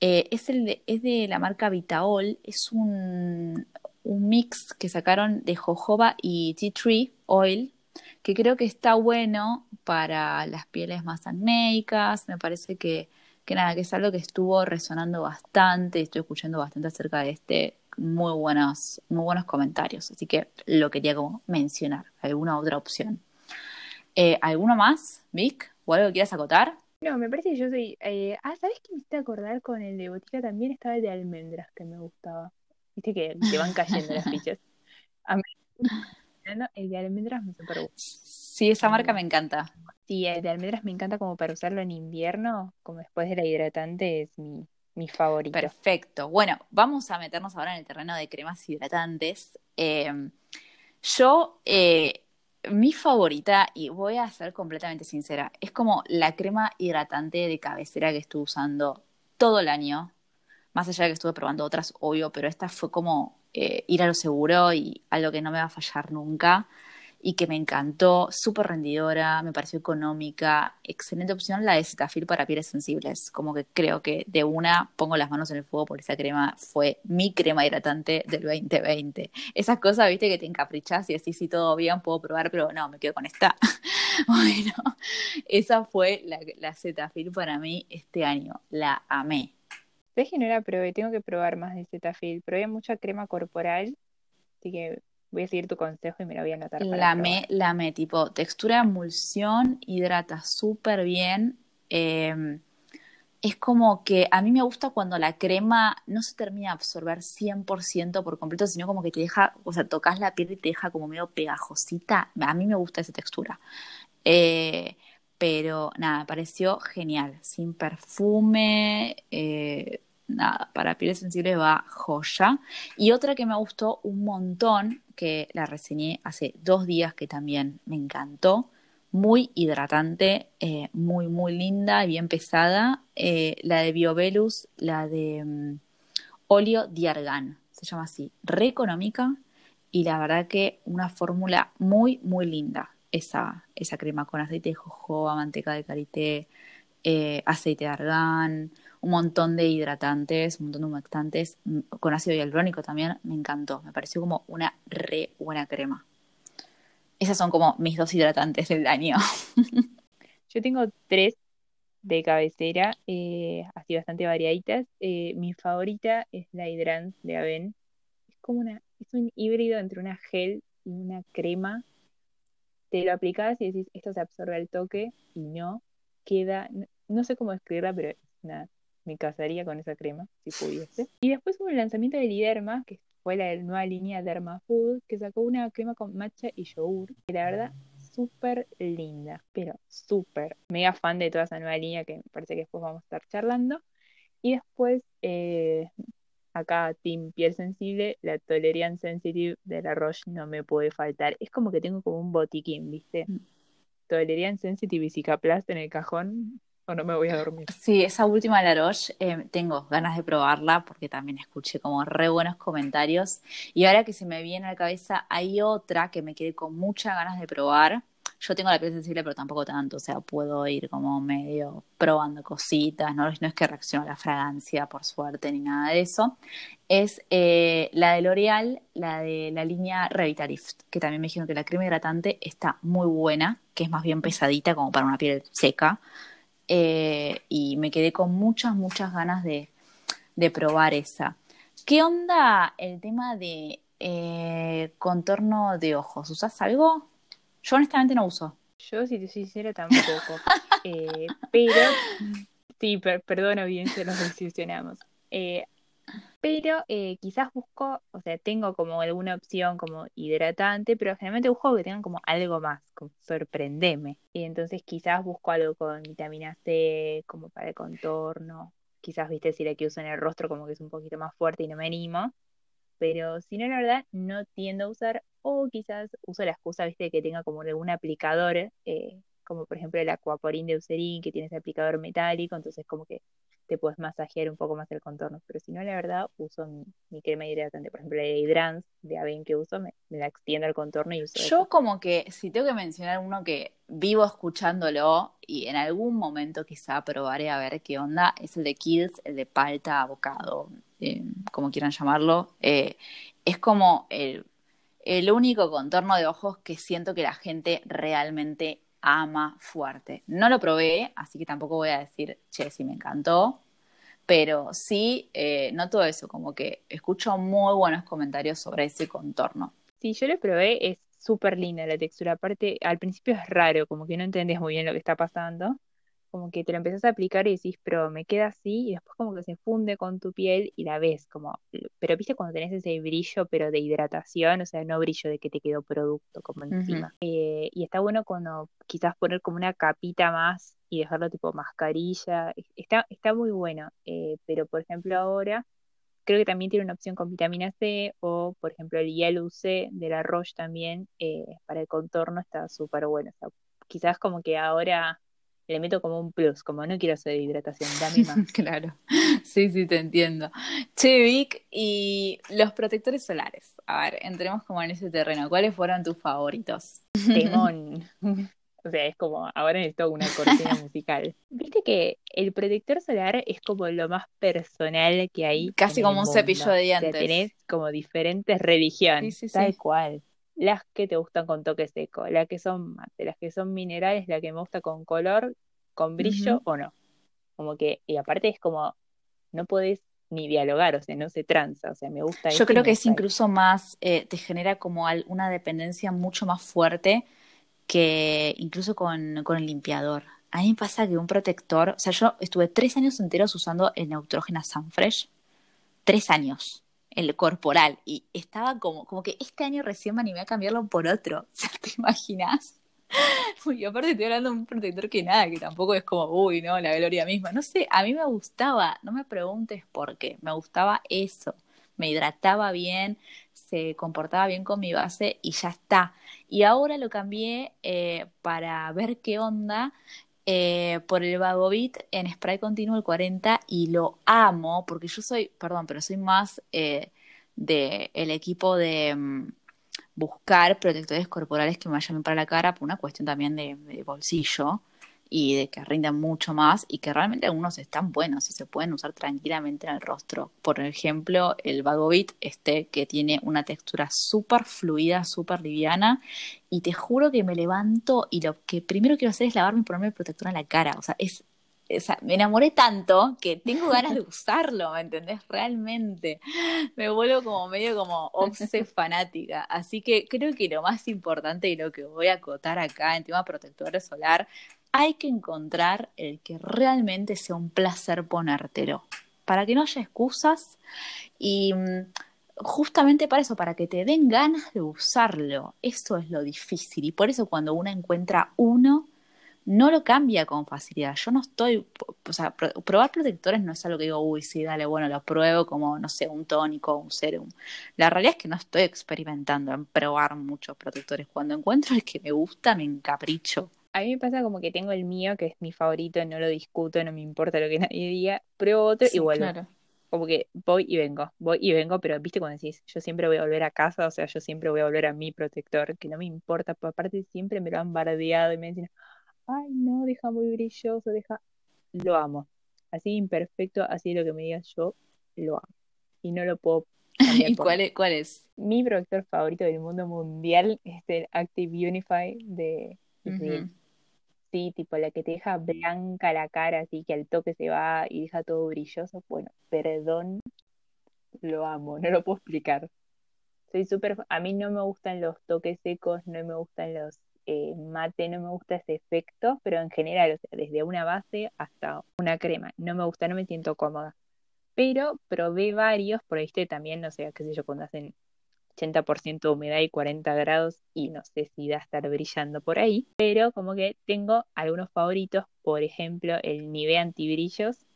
S1: Eh, es, el de, es de la marca Vitaol. Es un, un mix que sacaron de jojoba y tea tree oil, que creo que está bueno para las pieles más acnéicas. Me parece que, que nada, que es algo que estuvo resonando bastante. Estoy escuchando bastante acerca de este. Muy buenos, muy buenos comentarios. Así que lo quería como mencionar. ¿Alguna otra opción? Eh, ¿Alguno más, Vic? ¿O algo que quieras acotar?
S2: No, me parece que yo soy. Eh, ah, ¿sabes qué me hiciste acordar con el de botica? También estaba el de almendras que me gustaba. Viste que te van cayendo las fichas. A mí, el de almendras me super gusta.
S1: Sí, esa marca me encanta.
S2: Sí, el de almendras me encanta como para usarlo en invierno, como después de la hidratante es mi, mi favorito.
S1: Perfecto. Bueno, vamos a meternos ahora en el terreno de cremas hidratantes. Eh, yo eh, mi favorita, y voy a ser completamente sincera, es como la crema hidratante de cabecera que estuve usando todo el año. Más allá de que estuve probando otras, obvio, pero esta fue como eh, ir a lo seguro y algo que no me va a fallar nunca y que me encantó, súper rendidora, me pareció económica, excelente opción la de Cetaphil para pieles sensibles, como que creo que de una pongo las manos en el fuego por esa crema, fue mi crema hidratante del 2020. Esas cosas, viste, que te encaprichas y así, sí, todo bien, puedo probar, pero no, me quedo con esta. [laughs] bueno, esa fue la, la Cetaphil para mí este año, la amé.
S2: Es que no la probé, tengo que probar más de Cetaphil, probé mucha crema corporal, así que Voy a seguir tu consejo y me lo voy a anotar.
S1: la me, la me, tipo, textura emulsión, hidrata súper bien. Em, es como que a mí me gusta cuando la crema no se termina de absorber 100% por completo, sino como que te deja, o sea, tocas la piel y te deja como medio pegajosita. A mí me gusta esa textura. Eh, pero nada, me pareció genial, sin perfume, eh, nada, para piel sensible va joya. Y otra que me gustó un montón, que la reseñé hace dos días, que también me encantó, muy hidratante, eh, muy, muy linda y bien pesada, eh, la de Biobelus, la de um, óleo Diargan, se llama así, re económica y la verdad que una fórmula muy, muy linda, esa, esa crema con aceite de jojoba, manteca de karité, eh, aceite de argán, un montón de hidratantes, un montón de humectantes, mm, con ácido hialurónico también, me encantó, me pareció como una re buena crema. Esas son como mis dos hidratantes del año. [laughs]
S2: Yo tengo tres de cabecera, eh, así bastante variaditas. Eh, mi favorita es la Hydrans de Aven. Es como una, es un híbrido entre una gel y una crema. Te lo aplicas y decís, esto se absorbe al toque y no queda, no, sé cómo describirla, pero nada, me casaría con esa crema, si pudiese. Y después hubo el lanzamiento de Liderma, que fue la nueva línea Derma Food, que sacó una crema con matcha y yogur, que la verdad súper linda, pero súper mega fan de toda esa nueva línea que me parece que después vamos a estar charlando. Y después, eh, acá, Team Piel Sensible, la Tolerian Sensitive de la Roche no me puede faltar. Es como que tengo como un botiquín, ¿viste? Mm. Tolerian Sensitive y Cicaplast en el cajón, o no me voy a dormir.
S1: Sí, esa última La Roche eh, tengo ganas de probarla porque también escuché como re buenos comentarios. Y ahora que se me viene a la cabeza, hay otra que me quedé con muchas ganas de probar. Yo tengo la piel sensible, pero tampoco tanto, o sea, puedo ir como medio probando cositas, no, no es que reacciono a la fragancia, por suerte, ni nada de eso. Es eh, la de L'Oreal, la de la línea Revitalift, que también me dijeron que la crema hidratante está muy buena, que es más bien pesadita como para una piel seca eh, y me quedé con muchas, muchas ganas de, probar esa. ¿Qué onda el tema de eh, contorno de ojos? ¿Usas algo? Yo honestamente no uso.
S2: Yo, si te soy sincera, tampoco. [laughs] Eh, pero, sí, perdón, audiencia, nos desilusionamos. Pero quizás busco, o sea, tengo como alguna opción como hidratante, pero generalmente busco que tengan como algo más, como sorprendeme. Y entonces quizás busco algo con vitamina C, como para el contorno. Quizás, viste, si la que uso en el rostro como que es un poquito más fuerte y no me animo. Pero si no, la verdad, no tiendo a usar, o quizás uso la excusa, viste, de que tenga como algún aplicador, eh, como por ejemplo el Aquaporin de Eucerin, que tiene ese aplicador metálico, entonces como que te puedes masajear un poco más el contorno. Pero si no, la verdad, uso mi, crema hidratante. Por ejemplo, la Hydrans de Aven que uso, me, la extiendo al contorno y uso.
S1: Yo, como que, si tengo que mencionar uno que vivo escuchándolo y en algún momento quizá probaré a ver qué onda, es el de Kills, el de palta, abocado, eh, como quieran llamarlo. Eh, es como el, el único contorno de ojos que siento que la gente realmente ama fuerte. No lo probé, así que tampoco voy a decir, che, sí me encantó, pero sí eh, noto eso, como que escucho muy buenos comentarios sobre ese contorno.
S2: Sí, yo lo probé, es súper linda la textura, aparte al principio es raro, como que no entendés muy bien lo que está pasando, como que te lo empezás a aplicar y decís, pero me queda así, y después como que se funde con tu piel y la ves, como, pero viste cuando tenés ese brillo, pero de hidratación, o sea, no brillo de que te quedó producto como encima. Eh, y está bueno cuando quizás poner como una capita más y dejarlo tipo mascarilla, está, está muy bueno, eh, pero por ejemplo ahora creo que también tiene una opción con vitamina C o por ejemplo el Yellow C de la Roche también eh, para el contorno está súper bueno. O sea, quizás como que ahora le meto como un plus, como no quiero hacer hidratación, dame más. [laughs]
S1: claro, sí, sí, te entiendo. Che, Vic, y los protectores solares. A ver, entremos como en ese terreno. ¿Cuáles fueron tus favoritos?
S2: Temón. [laughs] O sea, es como, ahora necesito una cortina [laughs] musical. Viste que el protector solar es como lo más personal que hay.
S1: Casi como un cepillo de dientes.
S2: O tenés como diferentes religiones. Sí, sí, tal cual las que te gustan con toque seco, las que son mate, las que son minerales, la que me gusta con color, con brillo o no. Como que, y aparte es como, no podés ni dialogar, o sea, no se tranza, o sea, me gusta.
S1: Yo creo que es incluso más, eh, te genera como una dependencia mucho más fuerte que incluso con, con el limpiador. a mí me pasa que un protector, o sea, yo estuve tres años enteros usando el Neutrogena Sunfresh, tres años, el corporal, y estaba como, como que este año recién me animé a cambiarlo por otro, [laughs] ¿te imaginas? Y aparte estoy hablando de un protector que nada, que tampoco es como, uy, no, la gloria misma. No sé, a mí me gustaba, no me preguntes por qué, me gustaba eso. Me hidrataba bien, se comportaba bien con mi base y ya está. Y ahora lo cambié eh, para ver qué onda eh, por el Vagovit en spray continuo el 40 y lo amo porque yo soy, perdón, pero soy más eh, del equipo de... Mm, buscar protectores corporales que me vayan para la cara por una cuestión también de, bolsillo y de que rindan mucho más y que realmente algunos están buenos y se pueden usar tranquilamente en el rostro. Por ejemplo, el Vagovit este que tiene una textura súper fluida, súper liviana y te juro que me levanto y lo que primero quiero hacer es lavarme y ponerme protector en la cara. O sea, es me enamoré tanto que tengo ganas de usarlo, ¿me entendés? Realmente. Me vuelvo como medio como obse fanática. Así que creo que lo más importante y lo que voy a acotar acá en tema protector solar, hay que encontrar el que realmente sea un placer ponértelo. Para que no haya excusas y mm, justamente para eso, para que te den ganas de usarlo. Eso es lo difícil. Y por eso cuando uno encuentra uno, no lo cambia con facilidad. Yo no estoy, o sea, probar protectores no es algo que digo, uy, sí, dale, bueno, lo pruebo como, no sé, un tónico, un serum. La realidad es que no estoy experimentando en probar muchos protectores. Cuando encuentro el que me gusta, me encapricho.
S2: A mí me pasa como que tengo el mío, que es mi favorito, no lo discuto, no me importa lo que [laughs] nadie diga, pruebo otro y vuelvo. Como que voy y vengo, voy y vengo, pero viste cuando decís, yo siempre voy a volver a casa, o sea, yo siempre voy a volver a mi protector, que no me importa, aparte siempre me lo han bardeado y me dicen, ay, no, deja muy brilloso, deja, lo amo. Así imperfecto, así lo que me digas yo, lo amo. Y no lo puedo [laughs]
S1: ¿Y cuál es, cuál es?
S2: Mi protector favorito del mundo mundial es el Active Unify de Sí, tipo la que te deja blanca la cara, así que al toque se va y deja todo brilloso. Bueno, perdón, lo amo, [laughs] no lo puedo explicar. Soy súper. A mí no me gustan los toques secos, no me gustan los eh, mate no me gusta ese efecto, pero en general, o sea, desde una base hasta una crema, no me gusta, no me siento cómoda. Pero probé varios, por ahí también, no sé, qué sé yo, cuando hacen 80% humedad y 40 grados y no sé si da a estar brillando por ahí, pero como que tengo algunos favoritos, por ejemplo, el Nivea Antibrillos.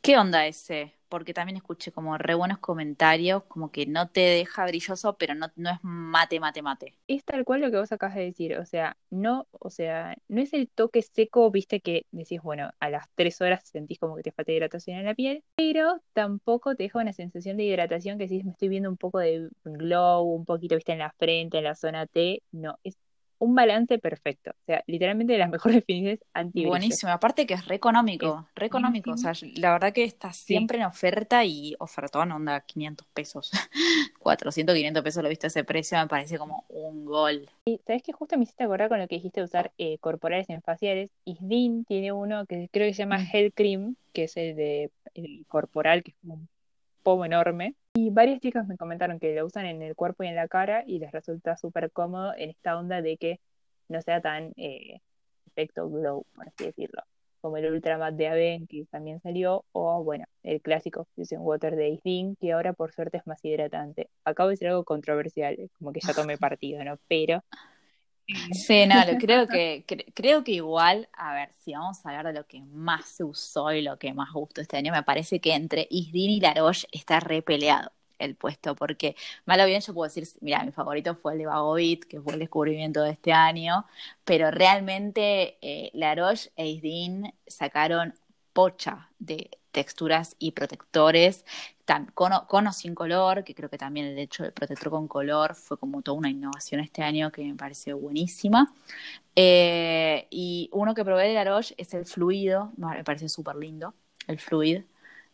S1: ¿Qué onda ese? Porque también escuché como re buenos comentarios, como que no te deja brilloso, pero no, no es mate, mate, mate.
S2: Es tal cual lo que vos acabas de decir, o sea, no, o sea, no es el toque seco, viste que decís, bueno, a las tres horas sentís como que te falta hidratación en la piel, pero tampoco te deja una sensación de hidratación que si me estoy viendo un poco de glow, un poquito, viste, en la frente, en la zona T, no, es un balance perfecto. O sea, literalmente de las [laughs] mejores definiciones anti
S1: Buenísimo, aparte que es re económico, re económico. O sea, la verdad que está siempre en oferta y ofertón, onda 500 pesos. [laughs] 400, 500 pesos lo viste ese precio, me parece como un gol.
S2: Y sabes que justo me hiciste acordar con lo que dijiste de usar eh, corporales en faciales. Isdin tiene uno que creo que se llama mm. Head Cream, que es el de el corporal, que es un pomo enorme. Y varias chicas me comentaron que lo usan en el cuerpo y en la cara y les resulta súper cómodo en esta onda de que no sea tan eh, efecto glow, por así decirlo. Como el Ultra Matte de Aven, que también salió, o bueno, el clásico Fusion Water de Isdin, que ahora por suerte es más hidratante. Acabo de decir algo controversial, como que ya tomé partido, ¿no? Pero
S1: Sí, no, [laughs] creo que, creo que igual, a ver, si vamos a hablar de lo que más se usó y lo que más gustó este año, me parece que entre Isdin y Laroche está repeleado el puesto, porque malo bien yo puedo decir, mira, mi favorito fue el de Bagovit, que fue el descubrimiento de este año, pero realmente eh, Laroche e Isdin sacaron pocha de texturas y protectores, con, o sin color, que creo que también el hecho del protector con color fue como toda una innovación este año que me pareció buenísima. Eh, y uno que probé de La es el fluido, me pareció súper lindo, el fluid,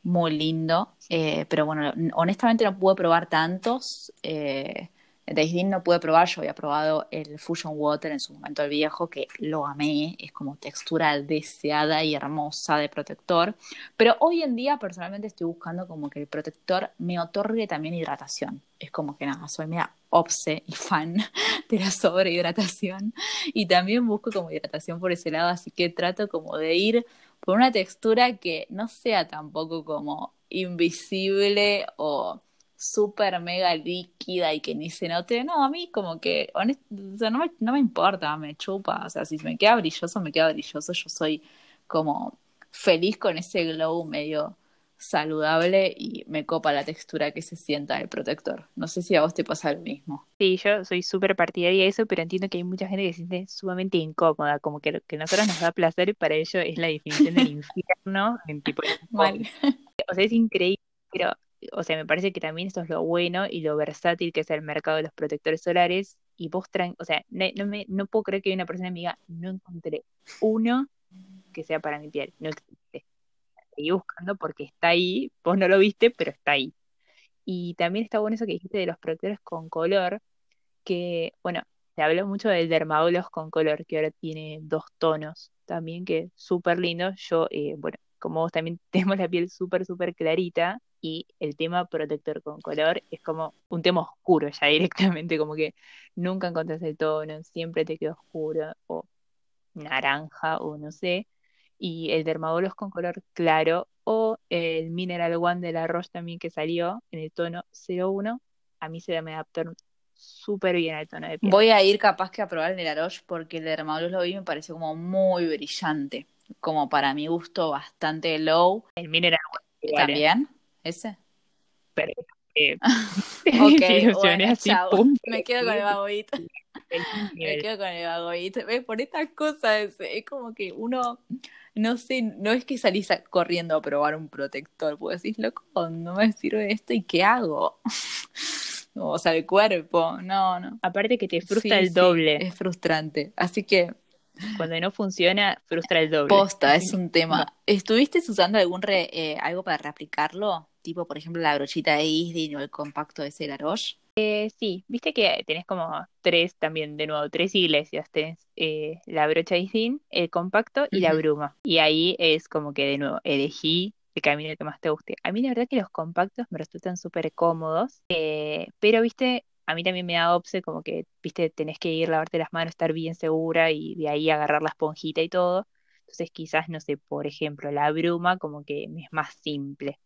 S1: muy lindo, eh, pero bueno, honestamente no pude probar tantos. Eh, Daisy no pude probar, yo había probado el Fusion Water en su momento el viejo, que lo amé, es como textura deseada y hermosa de protector, pero hoy en día personalmente estoy buscando como que el protector me otorgue también hidratación, es como que nada, soy media obse y fan [laughs] de la sobrehidratación. Y también busco como hidratación por ese lado, así que trato como de ir por una textura que no sea tampoco como invisible o súper mega líquida y que ni se note, no, a mí como que, honest, o sea, no, me, no me importa, me chupa, o sea, si me queda brilloso, me queda brilloso, yo soy como feliz con ese glow medio saludable y me copa la textura que se sienta el protector. No sé si a vos te pasa lo mismo.
S2: Sí, yo soy súper partidaria de eso, pero entiendo que hay mucha gente que se siente sumamente incómoda, como que lo que a nosotros nos da placer y para ello es la definición del [laughs] infierno en tipo
S1: Mal.
S2: O sea, es increíble, pero o sea, me parece que también esto es lo bueno y lo versátil que es el mercado de los protectores solares. Y vos traen, o sea, no, me, no puedo creer que una persona me diga, no encontré uno que sea para mi piel. No existe. Seguí buscando porque está ahí, vos no lo viste, pero está ahí. Y también está bueno eso que dijiste de los protectores con color, que, bueno, se habló mucho del Dermabolos con color, que ahora tiene dos tonos también, que súper lindo. Yo, eh, bueno, como vos también [laughs] tenemos la piel súper, súper clarita, y el tema protector con color es como un tema oscuro ya [laughs] directamente, como que nunca encontrás el tono, siempre te queda oscuro o naranja o no sé. Y el Dermabolos con color claro o el Mineral One de la Roche también que salió en el tono 01, a mí se me adaptó súper bien al tono de piel.
S1: Voy a ir capaz que a probar el de la Roche porque el Dermabolos lo vi y me pareció como muy brillante, como para mi gusto bastante low.
S2: El Mineral One
S1: también. ¿Ese?
S2: Pero, eh, [laughs] [laughs]
S1: ok, bueno, así, Me quedo con el bagoito. Me quedo con el bagoito. Por estas cosas, es como que uno, no sé, no es que salís corriendo a probar un protector, porque decís, loco, no me sirve esto y ¿qué hago? [laughs] o sea, el cuerpo, no, no.
S2: Aparte que te frustra el doble.
S1: es frustrante. Así que
S2: cuando no funciona, frustra el doble.
S1: Posta, es un tema. ¿Estuviste usando algún eh, algo para reaplicarlo? tipo, por ejemplo, la brochita de Isdin o el compacto de Celaroche?
S2: Eh, sí, viste que tenés como tres también, de nuevo, tres iglesias. Tenés eh, la brocha Isdin, el compacto y la bruma. Y ahí es como que de nuevo elegí el camino que más te guste. A mí la verdad que los compactos me resultan súper cómodos, eh, pero viste, a mí también me da obse como que, viste, tenés que ir, lavarte las manos, estar bien segura y de ahí agarrar la esponjita y todo. Entonces quizás, no sé, por ejemplo, la bruma como que es más simple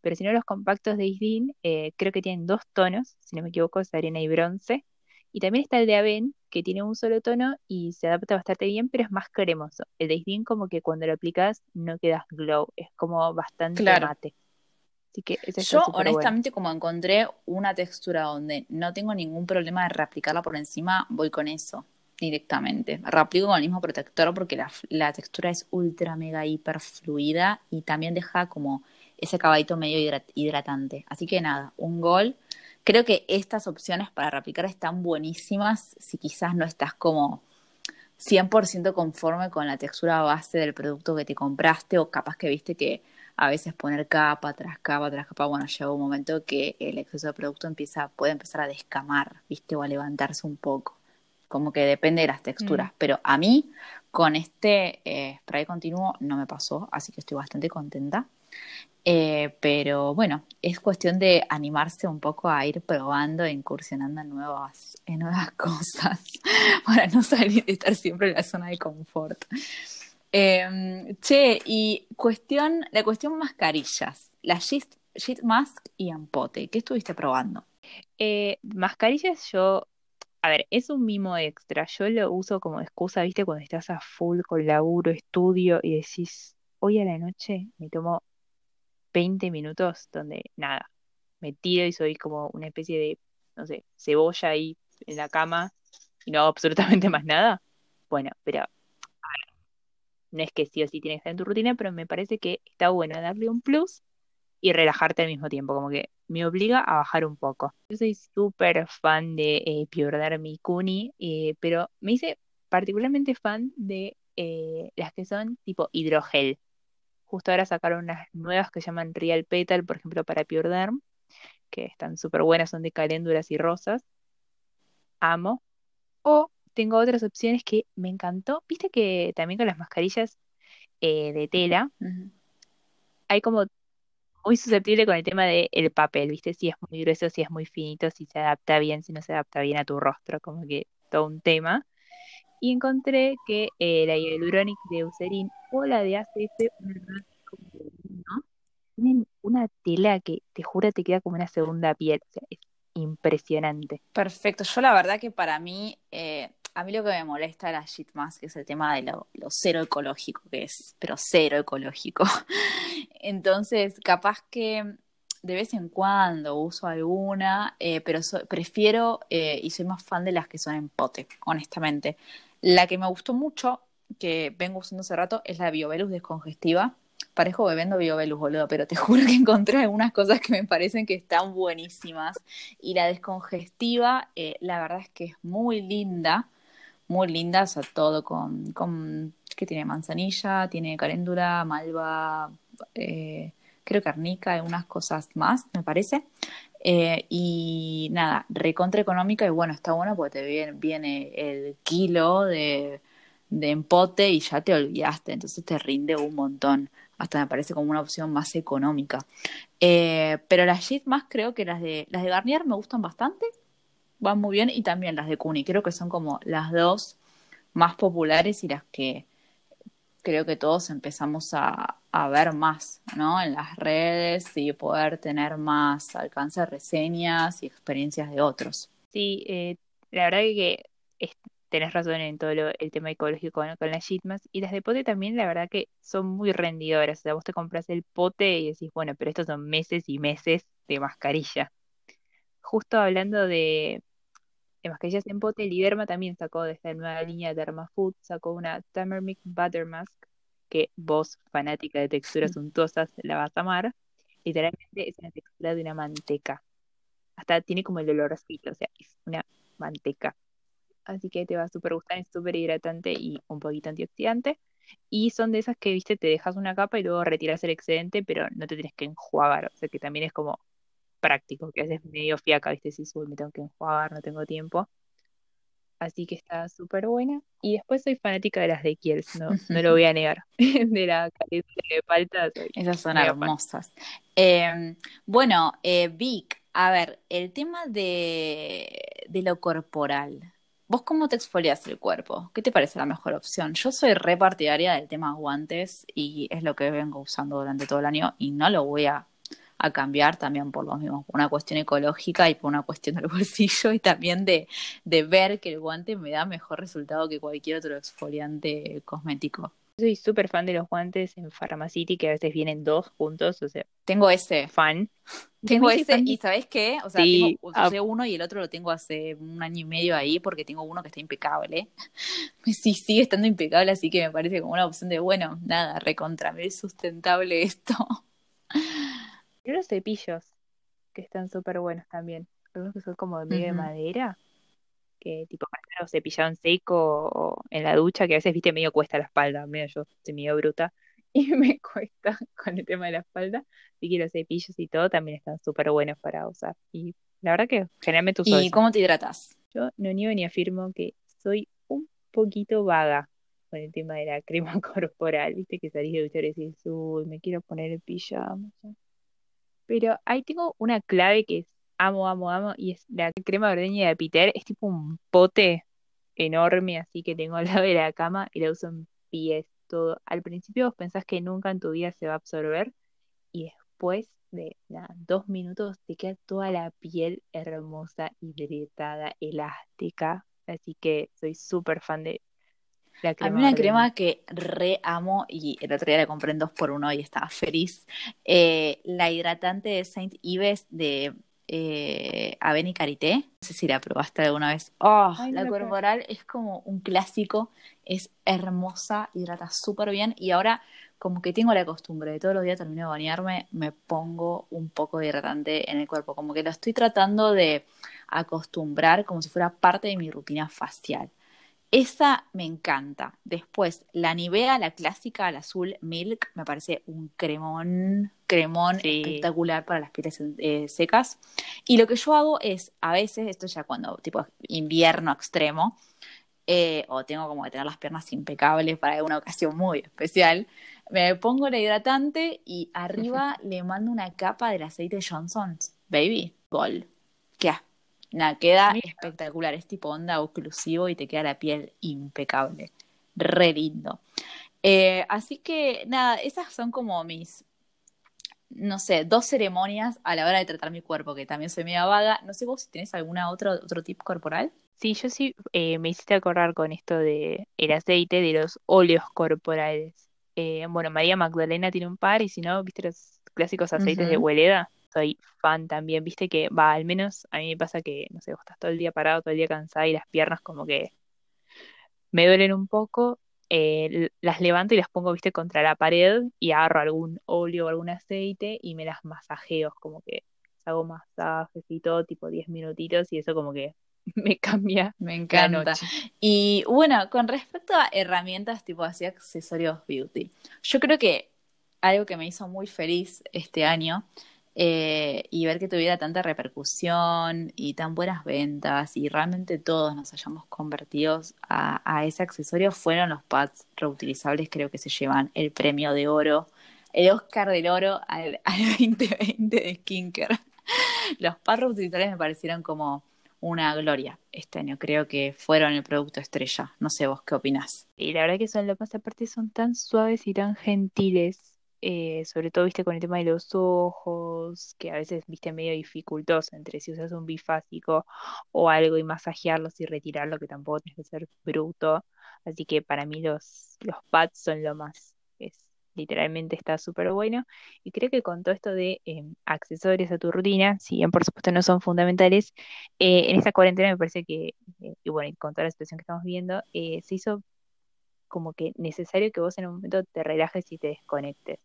S2: pero si no los compactos de Isdin eh, creo que tienen dos tonos, si no me equivoco, es arena y bronce. Y también está el de Aven, que tiene un solo tono y se adapta bastante bien, pero es más cremoso. El de Isdin como que cuando lo aplicas no quedas glow, es como bastante mate.
S1: Así que Yo honestamente como encontré una textura donde no tengo ningún problema de reaplicarla por encima, voy con eso directamente. Reaplico con el mismo protector porque la, la textura es ultra mega hiper fluida y también deja como ese caballito medio hidratante. Así que nada, un gol. Creo que estas opciones para replicar están buenísimas si quizás no estás como 100% conforme con la textura base del producto que te compraste o capaz que viste que a veces poner capa tras capa tras capa, bueno, llega un momento que el exceso de producto empieza, puede empezar a descamar, viste, o a levantarse un poco. Como que depende de las texturas. Mm. Pero a mí, con este eh, spray continuo, no me pasó, así que estoy bastante contenta. Eh, pero bueno, es cuestión de animarse un poco a ir probando e incursionando en nuevas, en nuevas [laughs] cosas para no salir de estar siempre en la zona de confort. Em, che, y cuestión, la cuestión mascarillas, la sheet, mask y ampote, ¿qué estuviste probando?
S2: Eh, mascarillas yo, a ver, es un mimo extra, yo lo uso como excusa, viste, cuando estás a full con laburo, estudio y decís, hoy a la noche me tomo 20 minutos donde nada, me tiro y soy como una especie de, no sé, cebolla ahí en la cama y no hago absolutamente [laughs] más nada. Bueno, pero no es que sí o sí tienes que estar en tu rutina, pero me parece que está bueno darle un plus y relajarte al mismo tiempo, como que me obliga a bajar un poco. Yo soy súper fan de eh, Pure Kuni, eh, pero me hice particularmente fan de eh, las que son tipo hidrogel. Justo ahora sacaron unas nuevas que llaman Real Petal, por ejemplo, para Pure Derm, que están súper buenas, son de caléndulas y rosas. amo. O tengo otras opciones que me encantó. Viste que también con las mascarillas eh, de tela hay como muy susceptible con el tema del papel, ¿viste? Si es muy grueso, si es muy finito, si se adapta bien, si no se adapta bien a tu rostro, como que todo un tema. Y encontré que eh, la Hyaluronic de Eucerin o la de ACF, ¿no? tienen una tela que te juro te queda como una segunda piel. O sea, es impresionante.
S1: Perfecto. Yo la verdad que para mí, eh, a mí lo que me molesta de la Sheet Mask es el tema de lo, cero ecológico que es, pero cero ecológico. [laughs] Entonces, capaz que de vez en cuando uso alguna, eh, pero prefiero eh, y soy más fan de las que son en pote, honestamente. La que me gustó mucho, que vengo usando hace rato, es la Biovelus descongestiva Parejo bebiendo Biobelus, boludo, pero te [laughs] juro que encontré algunas cosas que me parecen que están buenísimas. Y la descongestiva, eh, la verdad es que es muy linda, muy linda, o sea, todo con, con ¿qué tiene? Manzanilla, tiene caléndula, malva, eh, creo que arnica, cosas más, me parece. Eh, y nada, recontra económica y bueno, está bueno porque te viene, viene el kilo de, de empote y ya te olvidaste, entonces te rinde un montón hasta me parece como una opción más económica. Eh, pero las Sheet más creo que las de, las de Garnier me gustan bastante, van muy bien, y también las de Kuni, creo que son como las dos más populares y las que creo que todos empezamos a, ver más, ¿no? En las redes y poder tener más alcance reseñas y experiencias de otros.
S2: Sí, eh, la verdad que tenés razón en todo el tema ecológico con, las shitmas. Y las de pote también, la verdad que son muy rendidoras. O sea, vos te compras el pote y decís, bueno, pero estos son meses y meses de mascarilla. Justo hablando de, de mascarillas en pote, Liderma también sacó de esta nueva línea de Food, sacó una Tamermic Butter Mask, que vos, fanática de texturas untuosas, la vas a amar. Literalmente es una textura de una manteca. Hasta tiene como el olorcito, o sea, es una manteca así que te va a súper gustar, es súper hidratante y un poquito antioxidante. Y son de esas que, viste, te dejas una capa y luego retiras el excedente, pero no te tienes que enjuagar, o sea que también es como práctico, que a veces medio fiaca, viste, si me tengo que enjuagar, no tengo tiempo. Así que está súper buena. Y después soy fanática de las de Kiehl's, no, [laughs] no lo voy a negar. [laughs] de la calidad de palta.
S1: Esas son hermosas. Em, bueno, eh, Vic, a ver, el tema de, de lo corporal. ¿Vos cómo te exfolias el cuerpo? ¿Qué te parece la mejor opción? Yo soy repartidaria del tema guantes y es lo que vengo usando durante todo el año y no lo voy a, cambiar también por lo mismo, por una cuestión ecológica y por una cuestión del [laughs] bolsillo y también de, de ver que el guante me da mejor resultado que cualquier otro exfoliante cosmético
S2: soy súper fan de los guantes en Pharmacity, que a veces vienen dos juntos, o sea.
S1: Tengo ese.
S2: Fan.
S1: Tengo ese, y ¿sabes qué? O sea, tengo, ah. uno y el otro lo tengo hace un año y medio ahí, porque tengo uno que está impecable. [laughs] Sí, sigue estando impecable, así que me parece como una opción de, bueno, nada, recontra, es sustentable esto. [laughs]
S2: Y los cepillos, que están súper buenos también. Creo que son como de medio de madera que tipo para cepillado en seco o en la ducha, que a veces, viste, medio cuesta la espalda, medio yo soy medio bruta [laughs] y me cuesta con el tema de la espalda, así que los cepillos y todo también están súper buenos para usar. Y la verdad que generalmente uso
S1: ¿Y cómo te hidratas?
S2: Yo no niego ni afirmo que soy un poquito vaga con el tema de la crema [laughs] corporal, viste que salís de duchar y decís, uy, me quiero poner el pijama. Pero ahí tengo una clave que es amo, amo, amo. Y es la crema ordeña de Peter, es tipo un pote enorme, así que tengo al lado de la cama y la uso en pies, todo. Al principio vos pensás que nunca en tu vida se va a absorber y después de dos minutos te queda toda la piel hermosa, hidratada, elástica. Así que soy súper fan de
S1: la crema. A mí una crema que re amo y el otro día la compré en dos por uno y estaba feliz. Eh, la hidratante de Saint Ives de eh, Aveni Carité. No sé si la probaste alguna vez. Oh, la corporal es como un clásico, es hermosa, hidrata súper bien y ahora como que tengo la costumbre de todos los días termino de bañarme, me pongo un poco de hidratante en el cuerpo, como que lo estoy tratando de acostumbrar como si fuera parte de mi rutina facial. Esa me encanta. Después, la Nivea, la clásica, la azul Milk, me parece un cremón, cremón espectacular para las pieles eh, secas. Y lo que yo hago es, a veces, esto ya cuando, tipo, invierno extremo, eh, o tengo como que tener las piernas impecables para alguna ocasión muy especial, me pongo la hidratante y arriba [laughs] le mando una capa del aceite Johnson's Baby Gol. ¿Qué? Nada, queda espectacular. Es tipo onda oclusivo y te queda la piel impecable. Re lindo. Eh, así que nada, esas son como mis, no sé, dos ceremonias a la hora de tratar mi cuerpo, que también soy media vaga. No sé vos si tenés alguna otro, otro tip corporal.
S2: Sí, yo sí eh, me hiciste acordar con esto de el aceite de los óleos corporales. Eh, bueno, María Magdalena tiene un par y si no, viste los clásicos aceites de Hueleda soy fan también, viste que va, al menos a mí me pasa que, no sé, vos estás todo el día parado, todo el día cansada y las piernas como que me duelen un poco, eh, las levanto y las pongo, viste, contra la pared y agarro algún óleo o algún aceite y me las masajeo, como que hago masajes y todo, tipo 10 minutitos y eso como que [laughs] me cambia.
S1: Me encanta. Y bueno, con respecto a herramientas tipo así accesorios beauty, yo creo que algo que me hizo muy feliz este año eh, y ver que tuviera tanta repercusión y tan buenas ventas y realmente todos nos hayamos convertido a, ese accesorio fueron los pads reutilizables, creo que se llevan el premio de oro, el Oscar del oro al, [laughs] 2020 de Skinker. Los pads reutilizables me parecieron como una gloria este año. Creo que fueron el producto estrella. No sé vos qué opinás.
S2: Y la verdad que son lo más aparte son tan suaves y tan gentiles eh, sobre todo, viste, con el tema de los ojos, que a veces, viste, medio dificultoso entre si usas un bifásico o algo y masajearlos y retirarlo, que tampoco tienes que ser bruto. Así que para mí los, los pads son lo más, es, literalmente está súper bueno. Y creo que con todo esto de em, accesorios a tu rutina, si bien por supuesto no son fundamentales, eh, en esta cuarentena me parece que, eh, y bueno, con toda la situación que estamos viendo, se hizo como que necesario que vos en un momento te relajes y te desconectes.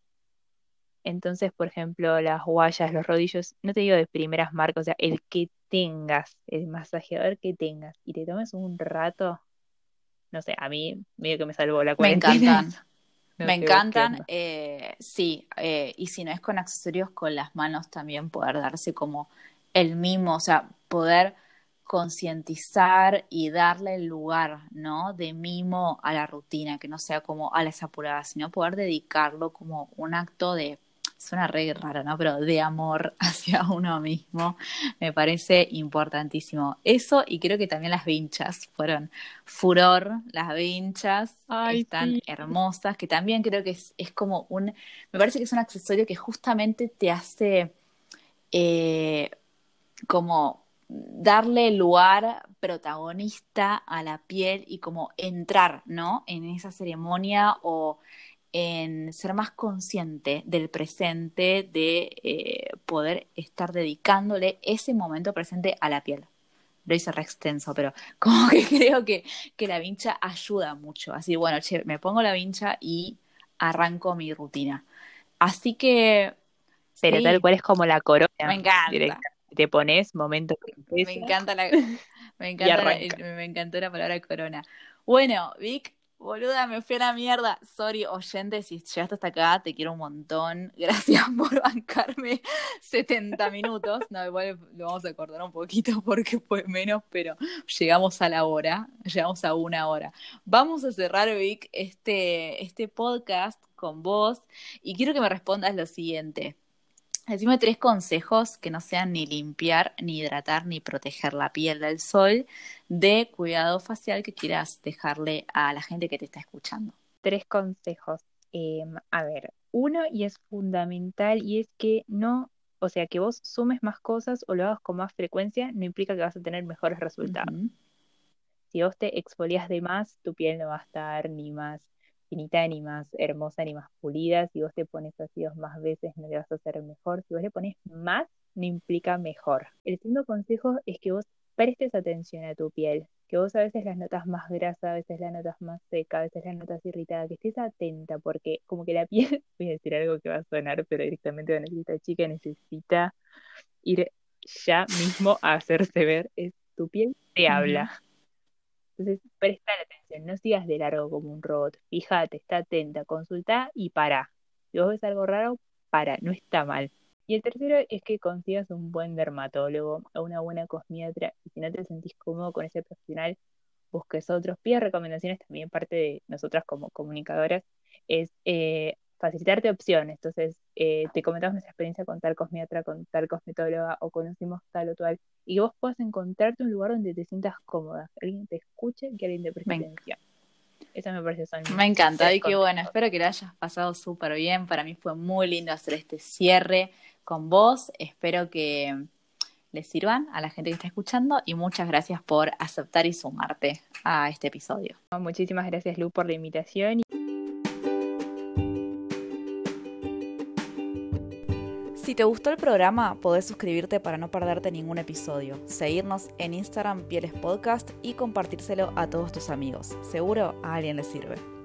S2: Entonces, por ejemplo, las guayas, los rodillos, no te digo de primeras marcas, o sea, el que tengas, el masajeador que tengas y te tomes un rato, no sé, a mí medio que me salvó la
S1: cuarentena. [laughs] Me encantan. me encantan, eh, sí, eh, y si no es con accesorios, con las manos también poder darse como el mimo, o sea, poder concientizar y darle el lugar, ¿no? De mimo a la rutina, que no sea como a las apuradas, sino poder dedicarlo como un acto de suena re raro, ¿no? Pero de amor [laughs] hacia uno mismo, me parece importantísimo. Eso y creo que también las vinchas fueron furor, las vinchas están hermosas, que también creo que es, es, como un, me parece que es un accesorio que justamente te hace eh, como darle lugar protagonista a la piel y como entrar, ¿no? En esa ceremonia o en ser más consciente del presente, de eh, poder estar dedicándole ese momento presente a la piel. Lo hice re extenso, pero [laughs] como que creo que, que la vincha ayuda mucho. Así, bueno, che, me pongo la vincha y arranco mi rutina. Así que...
S2: Pero tal cual es como la corona.
S1: Me encanta.
S2: Te pones momento [laughs] [laughs]
S1: Me encanta la... Me encanta, me encantó la palabra corona. Bueno, Vic, Boluda, me fui a la mierda. Sorry, oyente, si llegaste hasta acá, te quiero un montón. [laughs] Gracias por bancarme [laughs] 70 minutos. No, igual lo vamos a cortar un poquito [laughs] porque fue menos, pero llegamos a la hora, llegamos a una hora. Vamos a cerrar, Vic, este, este podcast con vos y quiero que me respondas lo siguiente. Decime tres consejos que no sean ni limpiar, ni hidratar, ni proteger la piel del sol de cuidado facial que quieras dejarle a la gente que te está escuchando.
S2: Tres consejos. Em, a ver, uno y es fundamental y es que no, o sea, que vos sumes más cosas o lo hagas con más frecuencia no implica que vas a tener mejores resultados. Si vos te exfolias de más, tu piel no va a estar ni más ni más hermosa, ni más pulida. Si vos te pones ácidos más veces, no le vas a hacer mejor. Si vos le pones más, no implica mejor. El segundo consejo es que vos prestes atención a tu piel, que vos a veces las notas más grasa, a veces las notas más seca, a veces las notas irritadas, que estés atenta, porque como que la piel, [laughs] voy a decir algo que va a sonar, pero directamente con esta chica necesita ir ya mismo a hacerse ver, es tu piel te habla. Entonces, presta atención, no sigas de largo como un robot. Fíjate, está atenta, consulta y para. Si vos ves algo raro, para, no está mal. Y el tercero es que consigas un buen dermatólogo o una buena cosmiatra. Y si no te sentís cómodo con ese profesional, busques otros. Pidas recomendaciones también, parte de nosotras como comunicadoras, es eh, facilitarte opciones. Entonces, eh, te comentamos nuestra experiencia con tal cosmiatra, con tal cosmetóloga o conocimos tal o tal. Y vos puedas encontrarte un lugar donde te sientas cómoda. Que alguien te escuche, que alguien te preste atención. Eso me parece son
S1: Me encanta, y qué bueno. Espero que lo hayas pasado súper bien. Para mí fue muy lindo hacer este cierre con vos. Espero que les sirvan a la gente que está escuchando y muchas gracias por aceptar y sumarte a este episodio.
S2: Muchísimas gracias Lu por la invitación.
S1: Si te gustó el programa, podés suscribirte para no perderte ningún episodio, seguirnos en Instagram Pieles Podcast y compartírselo a todos tus amigos. Seguro a alguien le sirve.